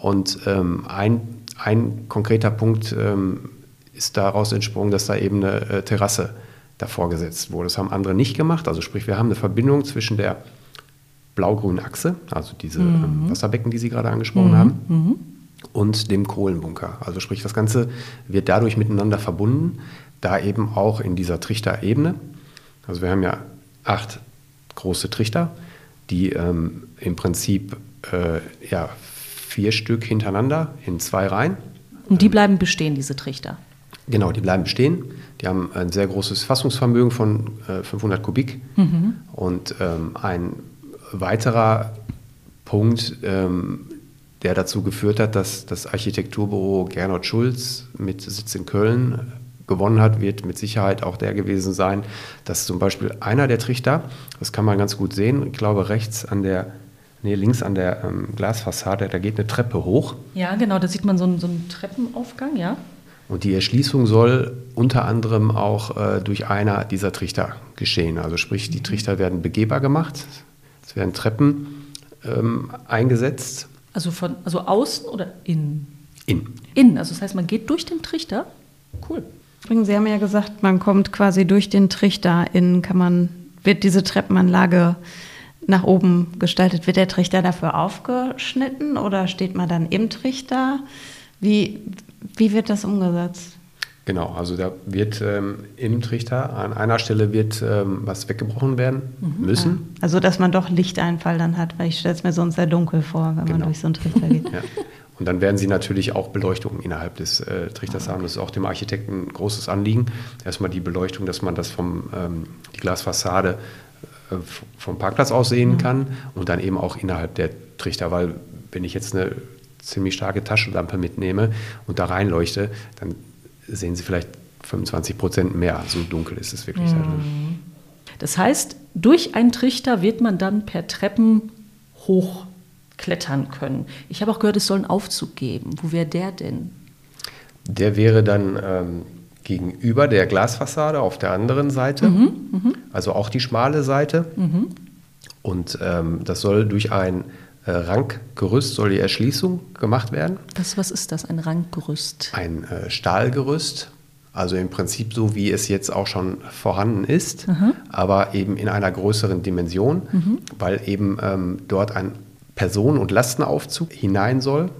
Und ähm, ein, ein konkreter Punkt ähm, ist daraus entsprungen, dass da eben eine äh, Terrasse davor gesetzt wurde. Das haben andere nicht gemacht. Also sprich, wir haben eine Verbindung zwischen der blau-grünen Achse, also diese ähm, Wasserbecken, die Sie gerade angesprochen haben, und dem Kohlenbunker. Also sprich, das Ganze wird dadurch miteinander verbunden, da eben auch in dieser Trichterebene, also wir haben ja acht große Trichter, die ähm, im Prinzip äh, ja, vier Stück hintereinander in zwei Reihen. Und die bleiben bestehen, diese Trichter. Genau, die bleiben stehen. Die haben ein sehr großes Fassungsvermögen von äh, 500 Kubik. Und ähm, ein weiterer Punkt, ähm, der dazu geführt hat, dass das Architekturbüro Gernot Schulz mit Sitz in Köln gewonnen hat, wird mit Sicherheit auch der gewesen sein, dass zum Beispiel einer der Trichter, das kann man ganz gut sehen, ich glaube rechts an der, nee, links an der ähm, Glasfassade, da geht eine Treppe hoch. Ja, genau, da sieht man so einen, so einen Treppenaufgang, ja. Und die Erschließung soll unter anderem auch äh, durch einer dieser Trichter geschehen. Also sprich, die Trichter werden begehbar gemacht. Es werden Treppen ähm, eingesetzt. Also von also außen oder innen? In. Innen, also das heißt, man geht durch den Trichter. Cool. Übrigens, Sie haben ja gesagt, man kommt quasi durch den Trichter in, kann man, wird diese Treppenanlage nach oben gestaltet. Wird der Trichter dafür aufgeschnitten oder steht man dann im Trichter? Wie, wie wird das umgesetzt? Genau, also da wird ähm, im Trichter an einer Stelle wird ähm, was weggebrochen werden müssen. Also, dass man doch Lichteinfall dann hat, weil ich stelle es mir sonst sehr dunkel vor, wenn man Genau. durch so einen Trichter geht. Ja. Und dann werden sie natürlich auch Beleuchtung innerhalb des äh, Trichters haben. Das ist auch dem Architekten ein großes Anliegen. Erstmal die Beleuchtung, dass man das vom ähm, die Glasfassade äh, vom Parkplatz aus sehen kann und dann eben auch innerhalb der Trichter, weil wenn ich jetzt eine ziemlich starke Taschenlampe mitnehme und da reinleuchte, dann sehen Sie vielleicht 25 Prozent mehr. So dunkel ist es wirklich da drin. Das heißt, durch einen Trichter wird man dann per Treppen hochklettern können. Ich habe auch gehört, es soll einen Aufzug geben. Wo wäre der denn? Der wäre dann ähm, gegenüber der Glasfassade auf der anderen Seite, also auch die schmale Seite. Und ähm, das soll durch ein äh, Rankgerüst, soll die Erschließung gemacht werden. Das, was ist das? Ein Ranggerüst? Ein äh, Stahlgerüst, also im Prinzip so, wie es jetzt auch schon vorhanden ist, aber eben in einer größeren Dimension, weil eben ähm, dort ein Personen- und Lastenaufzug hinein soll.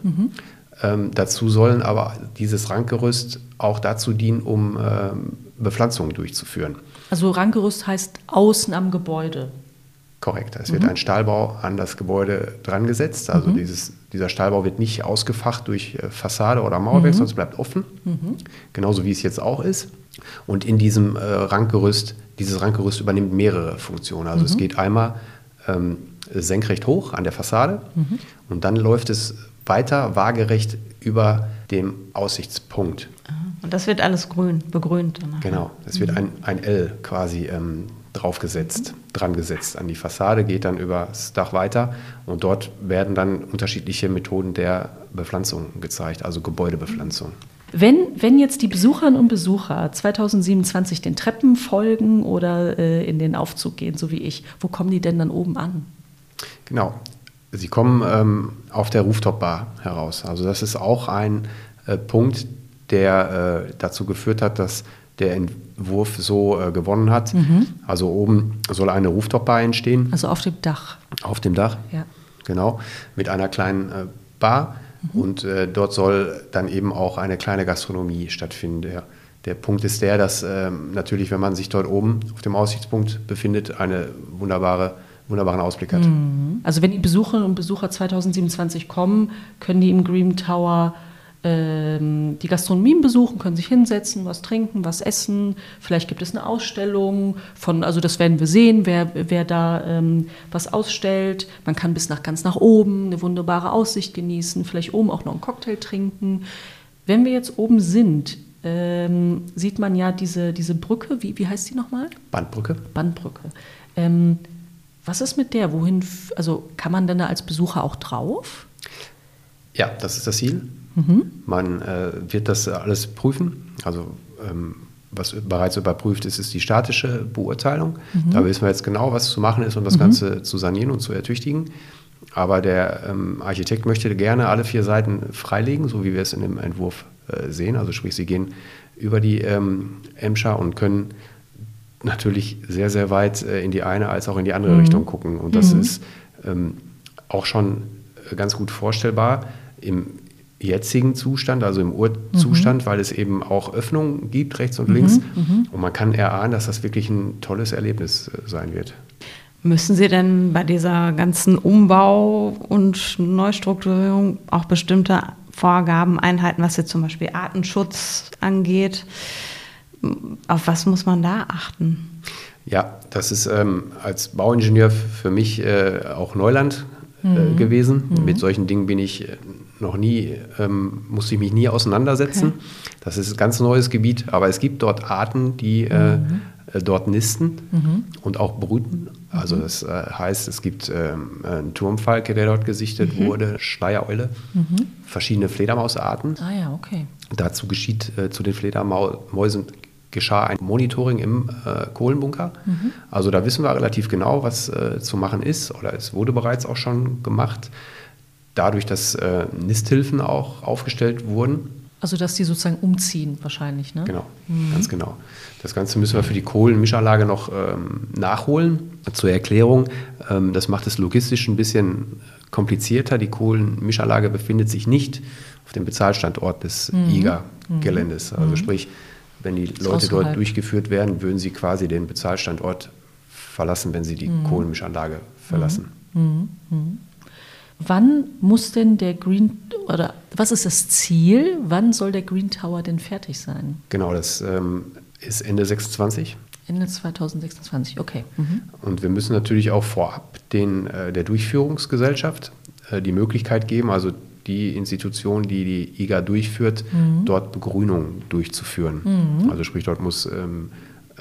Ähm, dazu sollen aber dieses Rankgerüst auch dazu dienen, um ähm, Bepflanzungen durchzuführen. Also Ranggerüst heißt außen am Gebäude. Korrekt. Es wird ein Stahlbau an das Gebäude dran gesetzt. Also dieses, dieser Stahlbau wird nicht ausgefacht durch äh, Fassade oder Mauerwerk, sondern es bleibt offen. Genauso wie es jetzt auch ist. Und in diesem äh, Rankgerüst, dieses Rankgerüst übernimmt mehrere Funktionen. Also es geht einmal ähm, senkrecht hoch an der Fassade und dann läuft es weiter waagerecht über dem Aussichtspunkt. Und das wird alles grün, begrünt. danach. Genau, es wird ein, ein L quasi ähm, draufgesetzt, dran gesetzt an die Fassade, geht dann übers Dach weiter und dort werden dann unterschiedliche Methoden der Bepflanzung gezeigt, also Gebäudebepflanzung. Wenn, wenn jetzt die Besucherinnen und Besucher 2027 den Treppen folgen oder äh, in den Aufzug gehen, so wie ich, wo kommen die denn dann oben an? Genau, sie kommen ähm, auf der Rooftop-Bar heraus. Also das ist auch ein äh, Punkt, der äh, dazu geführt hat, dass der Entwurf so äh, gewonnen hat. Also oben soll eine Rooftop-Bar entstehen. Also auf dem Dach. Auf dem Dach, Ja. genau, mit einer kleinen äh, Bar. Und äh, dort soll dann eben auch eine kleine Gastronomie stattfinden. Der, der Punkt ist der, dass ähm, natürlich, wenn man sich dort oben auf dem Aussichtspunkt befindet, eine wunderbare, wunderbaren Ausblick hat. Also wenn die Besucherinnen und Besucher 2027 kommen, können die im Green Tower die Gastronomien besuchen, können sich hinsetzen, was trinken, was essen. Vielleicht gibt es eine Ausstellung von, also das werden wir sehen, wer, wer da ähm, was ausstellt. Man kann bis nach ganz nach oben eine wunderbare Aussicht genießen, vielleicht oben auch noch einen Cocktail trinken. Wenn wir jetzt oben sind, ähm, sieht man ja diese, diese Brücke, wie, wie heißt die nochmal? Bandbrücke. Bandbrücke. Ähm, was ist mit der? Wohin, also kann man denn da als Besucher auch drauf? Ja, das ist das Ziel. Man äh, wird das alles prüfen. Also ähm, was bereits überprüft ist, ist die statische Beurteilung. Da wissen wir jetzt genau, was zu machen ist, um das Ganze zu sanieren und zu ertüchtigen. Aber der ähm, Architekt möchte gerne alle vier Seiten freilegen, so wie wir es in dem Entwurf äh, sehen. Also sprich, sie gehen über die ähm, Emscher und können natürlich sehr, sehr weit äh, in die eine als auch in die andere Richtung gucken. Und das ist ähm, auch schon äh, ganz gut vorstellbar im jetzigen Zustand, also im Urzustand, weil es eben auch Öffnungen gibt, rechts und links. Und man kann erahnen, dass das wirklich ein tolles Erlebnis äh, sein wird. Müssen Sie denn bei dieser ganzen Umbau- und Neustrukturierung auch bestimmte Vorgaben einhalten, was jetzt zum Beispiel Artenschutz angeht? Auf was muss man da achten? Ja, das ist ähm, als Bauingenieur für mich äh, auch Neuland äh, gewesen. Mit solchen Dingen bin ich äh, noch nie, ähm, musste ich mich nie auseinandersetzen. Das ist ein ganz neues Gebiet, aber es gibt dort Arten, die äh, äh, dort nisten und auch brüten. Also das äh, heißt, es gibt ähm, einen Turmfalke, der dort gesichtet wurde, Schleiereule, verschiedene Fledermausarten. Ah ja, okay. Dazu geschieht äh, zu den Fledermäusen geschah ein Monitoring im äh, Kohlenbunker. Also da wissen wir relativ genau, was äh, zu machen ist oder es wurde bereits auch schon gemacht. Dadurch, dass äh, Nisthilfen auch aufgestellt wurden. Also, dass die sozusagen umziehen wahrscheinlich, ne? Genau, ganz genau. Das Ganze müssen wir für die Kohlenmischanlage noch ähm, nachholen. Zur Erklärung, ähm, das macht es logistisch ein bisschen komplizierter. Die Kohlenmischanlage befindet sich nicht auf dem Bezahlstandort des IGA-Geländes. Also sprich, wenn die Leute dort durchgeführt werden, würden sie quasi den Bezahlstandort verlassen, wenn sie die Kohlenmischanlage verlassen. Wann muss denn der Green oder was ist das Ziel? Wann soll der Green Tower denn fertig sein? Genau, das ähm, ist Ende 26. Ende 2026, okay. Mhm. Und wir müssen natürlich auch vorab den, äh, der Durchführungsgesellschaft äh, die Möglichkeit geben, also die Institution, die die IGA durchführt, dort Begrünung durchzuführen. Also sprich, dort muss ähm,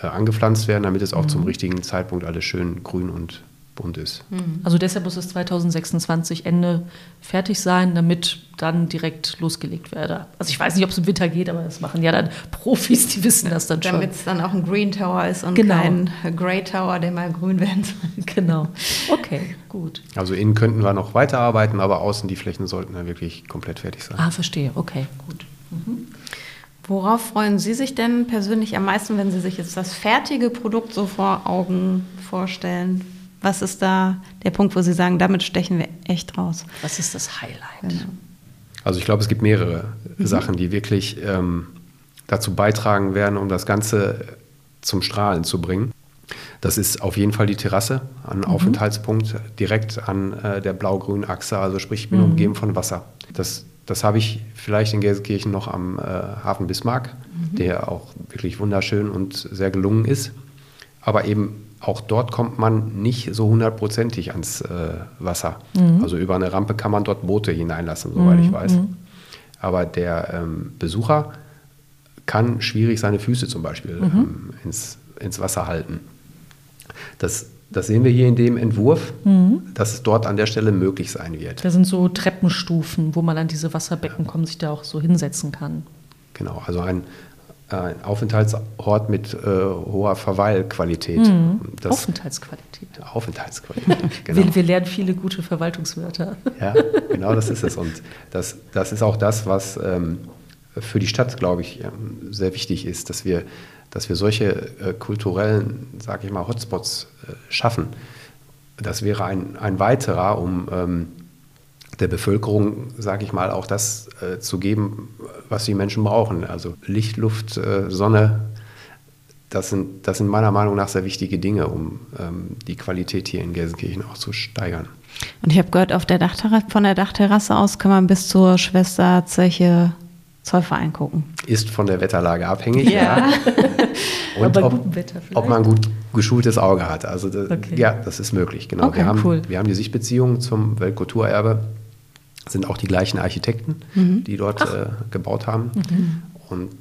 äh, angepflanzt werden, damit es auch zum richtigen Zeitpunkt alles schön grün und bunt ist. Also deshalb muss es 2026 Ende fertig sein, damit dann direkt losgelegt werde. Also ich weiß nicht, ob es im Winter geht, aber das machen ja dann Profis, die wissen das dann schon. Damit es dann auch ein Green Tower ist und Genau. kein Grey Tower, der mal grün werden soll. Genau. Okay, gut. Also innen könnten wir noch weiterarbeiten, aber außen die Flächen sollten dann wirklich komplett fertig sein. Ah, verstehe. Okay, gut. Worauf freuen Sie sich denn persönlich am meisten, wenn Sie sich jetzt das fertige Produkt so vor Augen vorstellen? Was ist da der Punkt, wo Sie sagen, damit stechen wir echt raus? Was ist das Highlight? Genau. Also ich glaube, es gibt mehrere Sachen, die wirklich ähm, dazu beitragen werden, um das Ganze zum Strahlen zu bringen. Das ist auf jeden Fall die Terrasse, ein Aufenthaltspunkt direkt an äh, der blau-grünen Achse, also sprich, ich bin umgeben von Wasser. Das, das habe ich vielleicht in Gelsenkirchen noch am äh, Hafen Bismarck, der auch wirklich wunderschön und sehr gelungen ist. Aber eben auch dort kommt man nicht so hundertprozentig ans äh, Wasser. Also über eine Rampe kann man dort Boote hineinlassen, soweit ich weiß. Aber der ähm, Besucher kann schwierig seine Füße zum Beispiel ähm, ins, ins Wasser halten. Das, das sehen wir hier in dem Entwurf, dass es dort an der Stelle möglich sein wird. Da sind so Treppenstufen, wo man an diese Wasserbecken kommt, sich da auch so hinsetzen kann. Genau, also ein, ein Aufenthaltsort mit äh, hoher Verweilqualität. Das, Aufenthaltsqualität. Aufenthaltsqualität, genau. Wir, wir lernen viele gute Verwaltungswörter. Ja, genau das ist es. Und das, das ist auch das, was ähm, für die Stadt, glaube ich, ähm, sehr wichtig ist, dass wir, dass wir solche äh, kulturellen, sage ich mal, Hotspots äh, schaffen. Das wäre ein, ein weiterer, um ähm, der Bevölkerung, sage ich mal, auch das äh, zu geben, was die Menschen brauchen. Also Licht, Luft, äh, Sonne, das sind, das sind meiner Meinung nach sehr wichtige Dinge, um ähm, die Qualität hier in Gelsenkirchen auch zu steigern. Und ich habe gehört, auf der Dachterrasse, von der Dachterrasse aus kann man bis zur Schwesterzeche Zollverein gucken. Ist von der Wetterlage abhängig. Ja. Und Aber bei ob, ob man gut geschultes Auge hat. Also das, Okay. ja, das ist möglich. Genau. Okay, wir, haben, cool. wir haben die Sichtbeziehungen zum Weltkulturerbe. Sind auch die gleichen Architekten, Mhm. die dort äh, gebaut haben. Und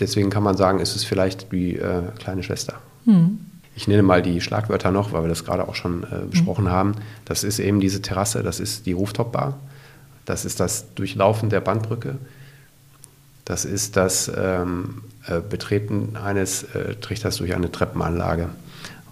deswegen kann man sagen, ist es vielleicht die äh, kleine Schwester. Mhm. Ich nenne mal die Schlagwörter noch, weil wir das gerade auch schon äh, besprochen mhm. haben. Das ist eben diese Terrasse, das ist die Rooftop-Bar, das ist das Durchlaufen der Bandbrücke, das ist das ähm, äh, Betreten eines äh, Trichters durch eine Treppenanlage.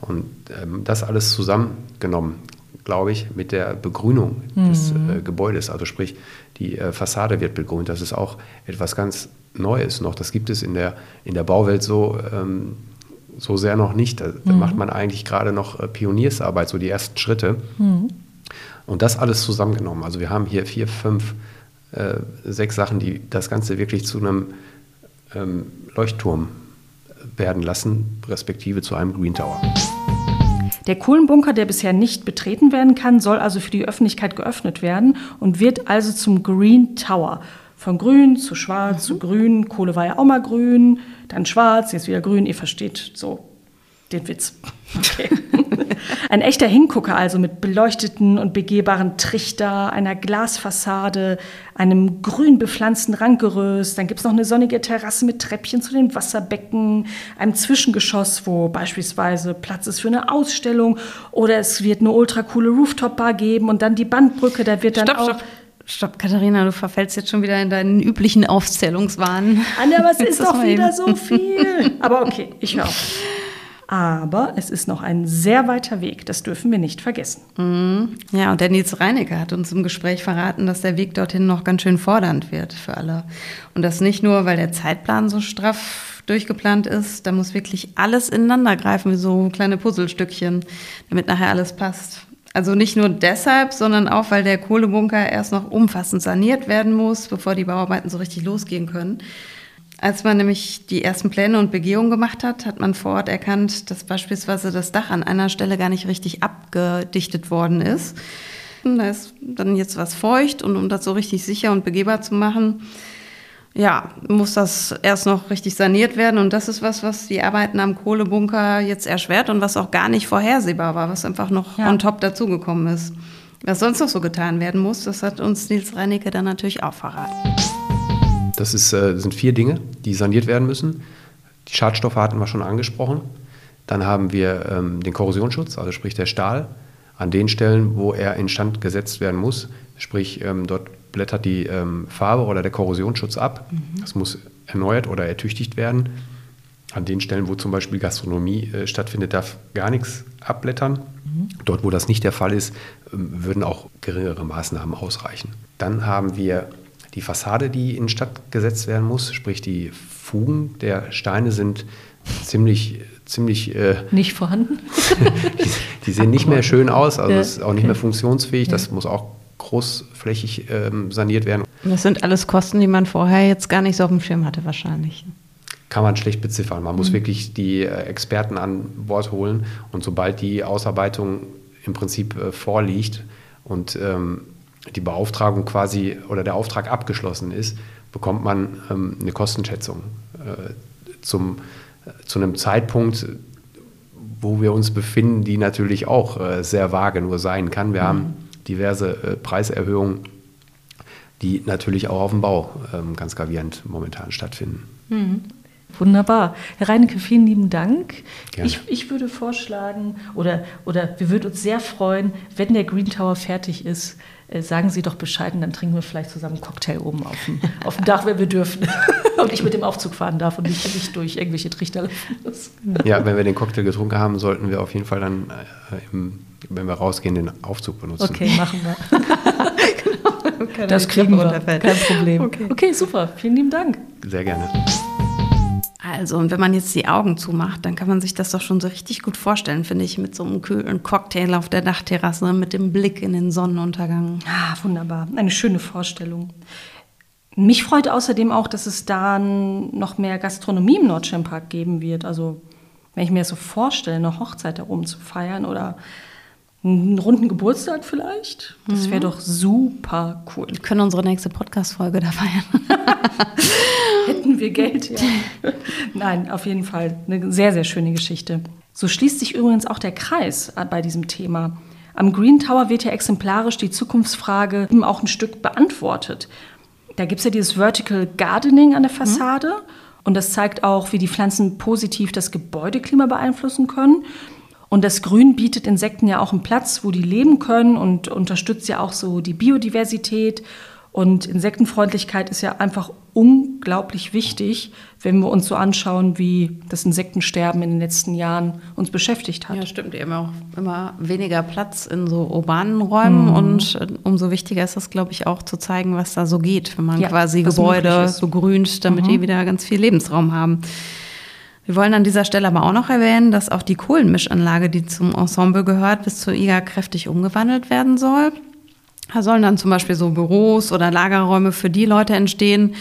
Und ähm, das alles zusammengenommen, glaube ich, mit der Begrünung mhm. des äh, Gebäudes, also sprich, die äh, Fassade wird begrünt. Das ist auch etwas ganz Neues noch. Das gibt es in der, in der Bauwelt so, ähm, so sehr noch nicht. Da, mhm. macht man eigentlich gerade noch äh, Pioniersarbeit, so die ersten Schritte. Mhm. Und das alles zusammengenommen. Also wir haben hier vier, fünf, äh, sechs Sachen, die das Ganze wirklich zu einem ähm, Leuchtturm werden lassen, respektive zu einem Green Tower. Der Kohlenbunker, der bisher nicht betreten werden kann, soll also für die Öffentlichkeit geöffnet werden und wird also zum Green Tower. Von grün zu schwarz mhm. zu grün. Kohle war ja auch mal grün, dann schwarz, jetzt wieder grün. Ihr versteht so den Witz. Okay. Ein echter Hingucker also mit beleuchteten und begehbaren Trichter, einer Glasfassade, einem grün bepflanzten Ranggeröst. Dann gibt es noch eine sonnige Terrasse mit Treppchen zu den Wasserbecken, einem Zwischengeschoss, wo beispielsweise Platz ist für eine Ausstellung oder es wird eine ultra coole Rooftop-Bar geben und dann die Bandbrücke, da wird dann stopp, auch... Stopp. Stopp, Katharina, du verfällst jetzt schon wieder in deinen üblichen Aufzählungswahn. Anna, was ist doch wieder so viel? Aber okay, ich höre auf. Aber es ist noch ein sehr weiter Weg, das dürfen wir nicht vergessen. Mhm. Ja, und der Nils Reinecke hat uns im Gespräch verraten, dass der Weg dorthin noch ganz schön fordernd wird für alle. Und das nicht nur, weil der Zeitplan so straff durchgeplant ist, da muss wirklich alles ineinander greifen, wie so kleine Puzzlestückchen, damit nachher alles passt. Also nicht nur deshalb, sondern auch, weil der Kohlebunker erst noch umfassend saniert werden muss, bevor die Bauarbeiten so richtig losgehen können. Als man nämlich die ersten Pläne und Begehungen gemacht hat, hat man vor Ort erkannt, dass beispielsweise das Dach an einer Stelle gar nicht richtig abgedichtet worden ist. Da ist dann jetzt was feucht und um das so richtig sicher und begehbar zu machen, ja, muss das erst noch richtig saniert werden. Und das ist was, was die Arbeiten am Kohlebunker jetzt erschwert und was auch gar nicht vorhersehbar war, was einfach noch ja. on top dazugekommen ist. Was sonst noch so getan werden muss, das hat uns Nils Reinicke dann natürlich auch verraten. Das, ist, äh, das sind vier Dinge, die saniert werden müssen. Die Schadstoffe hatten wir schon angesprochen. Dann haben wir ähm, den Korrosionsschutz, also sprich der Stahl, an den Stellen, wo er instand gesetzt werden muss. Sprich, ähm, dort blättert die ähm, Farbe oder der Korrosionsschutz ab. Mhm. Das muss erneuert oder ertüchtigt werden. An den Stellen, wo zum Beispiel Gastronomie äh, stattfindet, darf gar nichts abblättern. Mhm. Dort, wo das nicht der Fall ist, ähm, würden auch geringere Maßnahmen ausreichen. Dann haben wir die Fassade, die instand gesetzt werden muss, sprich die Fugen der Steine sind ziemlich, ziemlich äh, nicht vorhanden. die, die, sehen nicht mehr schön aus, also ja, ist auch nicht mehr funktionsfähig. Das muss auch großflächig ähm, saniert werden. Das sind alles Kosten, die man vorher jetzt gar nicht so auf dem Schirm hatte, wahrscheinlich. Kann man schlecht beziffern. Man mhm. muss wirklich die äh, Experten an Bord holen und sobald die Ausarbeitung im Prinzip äh, vorliegt und ähm, die Beauftragung quasi oder der Auftrag abgeschlossen ist, bekommt man ähm, eine Kostenschätzung äh, zum, äh, zu einem Zeitpunkt, wo wir uns befinden, die natürlich auch äh, sehr vage nur sein kann. Wir mhm. haben diverse äh, Preiserhöhungen, die natürlich auch auf dem Bau ähm, ganz gravierend momentan stattfinden. Mhm. Wunderbar. Herr Reinecke, vielen lieben Dank. Ich, ich, würde vorschlagen, oder, oder wir würden uns sehr freuen, wenn der Green Tower fertig ist, sagen Sie doch Bescheid und dann trinken wir vielleicht zusammen einen Cocktail oben auf dem, auf dem Dach, wenn wir dürfen. und ich mit dem Aufzug fahren darf und nicht, nicht durch irgendwelche Trichter Ja, wenn wir den Cocktail getrunken haben, sollten wir auf jeden Fall dann, äh, im, wenn wir rausgehen, den Aufzug benutzen. Okay, machen wir. genau, das kriegen wir, kein Problem. Okay. okay, super. Vielen lieben Dank. Sehr gerne. Also, und wenn man jetzt die Augen zumacht, dann kann man sich das doch schon so richtig gut vorstellen, finde ich, mit so einem kühlen Cocktail auf der Dachterrasse, mit dem Blick in den Sonnenuntergang. Ah, wunderbar. Eine schöne Vorstellung. Mich freut außerdem auch, dass es da noch mehr Gastronomie im Nordsternpark geben wird. Also, wenn ich mir das so vorstelle, eine Hochzeit da oben zu feiern oder einen runden Geburtstag vielleicht. Das wäre mhm. doch super cool. Wir können unsere nächste Podcast-Folge da feiern. Hätten wir Geld, ja. Nein, auf jeden Fall eine sehr, sehr schöne Geschichte. So schließt sich übrigens auch der Kreis bei diesem Thema. Am Green Tower wird ja exemplarisch die Zukunftsfrage auch ein Stück beantwortet. Da gibt es ja dieses Vertical Gardening an der mhm. Fassade. Mhm. Und das zeigt auch, wie die Pflanzen positiv das Gebäudeklima beeinflussen können. Und das Grün bietet Insekten ja auch einen Platz, wo die leben können und unterstützt ja auch so die Biodiversität. Und Insektenfreundlichkeit ist ja einfach unglaublich wichtig, wenn wir uns so anschauen, wie das Insektensterben in den letzten Jahren uns beschäftigt hat. Ja, stimmt. Eben auch immer weniger Platz in so urbanen Räumen. Mhm. Und äh, umso wichtiger ist es, glaube ich, auch zu zeigen, was da so geht, wenn man ja, quasi Gebäude so grünt, damit mhm. die wieder ganz viel Lebensraum haben. Wir wollen an dieser Stelle aber auch noch erwähnen, dass auch die Kohlenmischanlage, die zum Ensemble gehört, bis zur IGA kräftig umgewandelt werden soll. Da sollen dann zum Beispiel so Büros oder Lagerräume für die Leute entstehen,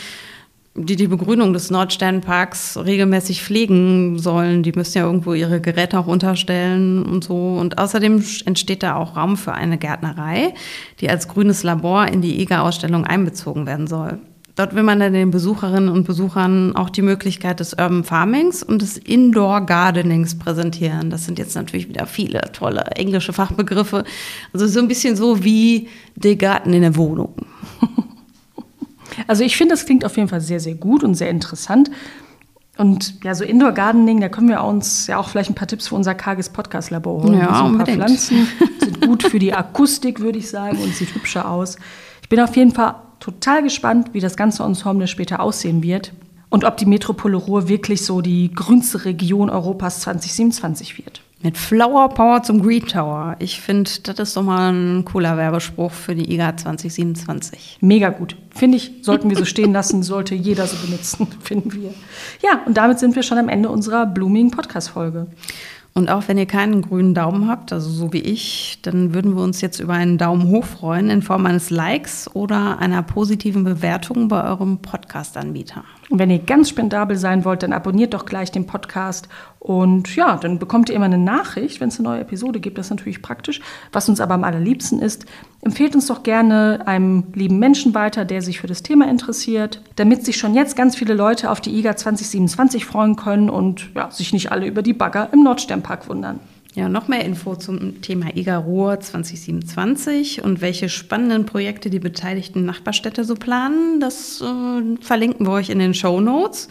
die die Begrünung des Nordsternparks regelmäßig pflegen sollen. Die müssen ja irgendwo ihre Geräte auch unterstellen und so. Und außerdem entsteht da auch Raum für eine Gärtnerei, die als grünes Labor in die IGA-Ausstellung einbezogen werden soll. Dort will man dann den Besucherinnen und Besuchern auch die Möglichkeit des Urban Farmings und des Indoor Gardenings präsentieren. Das sind jetzt natürlich wieder viele tolle englische Fachbegriffe. Also so ein bisschen so wie der Garten in der Wohnung. Also ich finde, das klingt auf jeden Fall sehr, sehr gut und sehr interessant. Und ja, so Indoor Gardening, da können wir uns ja auch vielleicht ein paar Tipps für unser karges Podcast Labor holen. Ja, so ein paar Pflanzen sind gut für die Akustik, würde ich sagen, und sieht hübscher aus. Ich bin auf jeden Fall total gespannt, wie das ganze Ensemble später aussehen wird und ob die Metropole Ruhr wirklich so die grünste Region Europas 2027 wird. Mit Flower Power zum Green Tower. Ich finde, das ist doch mal ein cooler Werbespruch für die IGA 2027. Mega gut. Finde ich, sollten wir so stehen lassen, sollte jeder so benutzen, finden wir. Ja, und damit sind wir schon am Ende unserer Blooming Podcast-Folge. Und auch wenn ihr keinen grünen Daumen habt, also so wie ich, dann würden wir uns jetzt über einen Daumen hoch freuen in Form eines Likes oder einer positiven Bewertung bei eurem Podcast-Anbieter. Und wenn ihr ganz spendabel sein wollt, dann abonniert doch gleich den Podcast. Und ja, dann bekommt ihr immer eine Nachricht, wenn es eine neue Episode gibt. Das ist natürlich praktisch. Was uns aber am allerliebsten ist, empfehlt uns doch gerne einem lieben Menschen weiter, der sich für das Thema interessiert, damit sich schon jetzt ganz viele Leute auf die IGA 2027 freuen können und ja, sich nicht alle über die Bagger im Nordsternpark wundern. Ja, noch mehr Info zum Thema IGA Ruhr 2027 und welche spannenden Projekte die beteiligten Nachbarstädte so planen, das äh, verlinken wir euch in den Show Notes.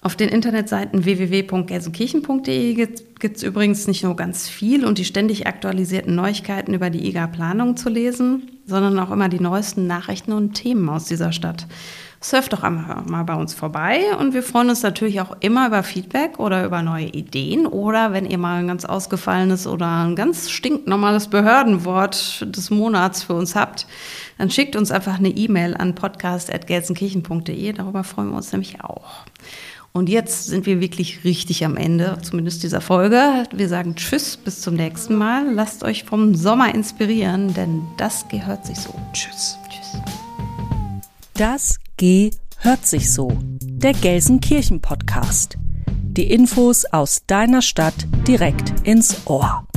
Auf den Internetseiten www.gelsenkirchen.de gibt es übrigens nicht nur ganz viel und die ständig aktualisierten Neuigkeiten über die IGA-Planung zu lesen, sondern auch immer die neuesten Nachrichten und Themen aus dieser Stadt surft doch mal bei uns vorbei und wir freuen uns natürlich auch immer über Feedback oder über neue Ideen oder wenn ihr mal ein ganz ausgefallenes oder ein ganz stinknormales Behördenwort des Monats für uns habt, dann schickt uns einfach eine E-Mail an podcast.gelsenkirchen.de. Darüber freuen wir uns nämlich auch. Und jetzt sind wir wirklich richtig am Ende, zumindest dieser Folge. Wir sagen Tschüss, bis zum nächsten Mal. Lasst euch vom Sommer inspirieren, denn das gehört sich so. Tschüss. Tschüss. Das G hört sich so. Der Gelsenkirchen Podcast. Die Infos aus deiner Stadt direkt ins Ohr.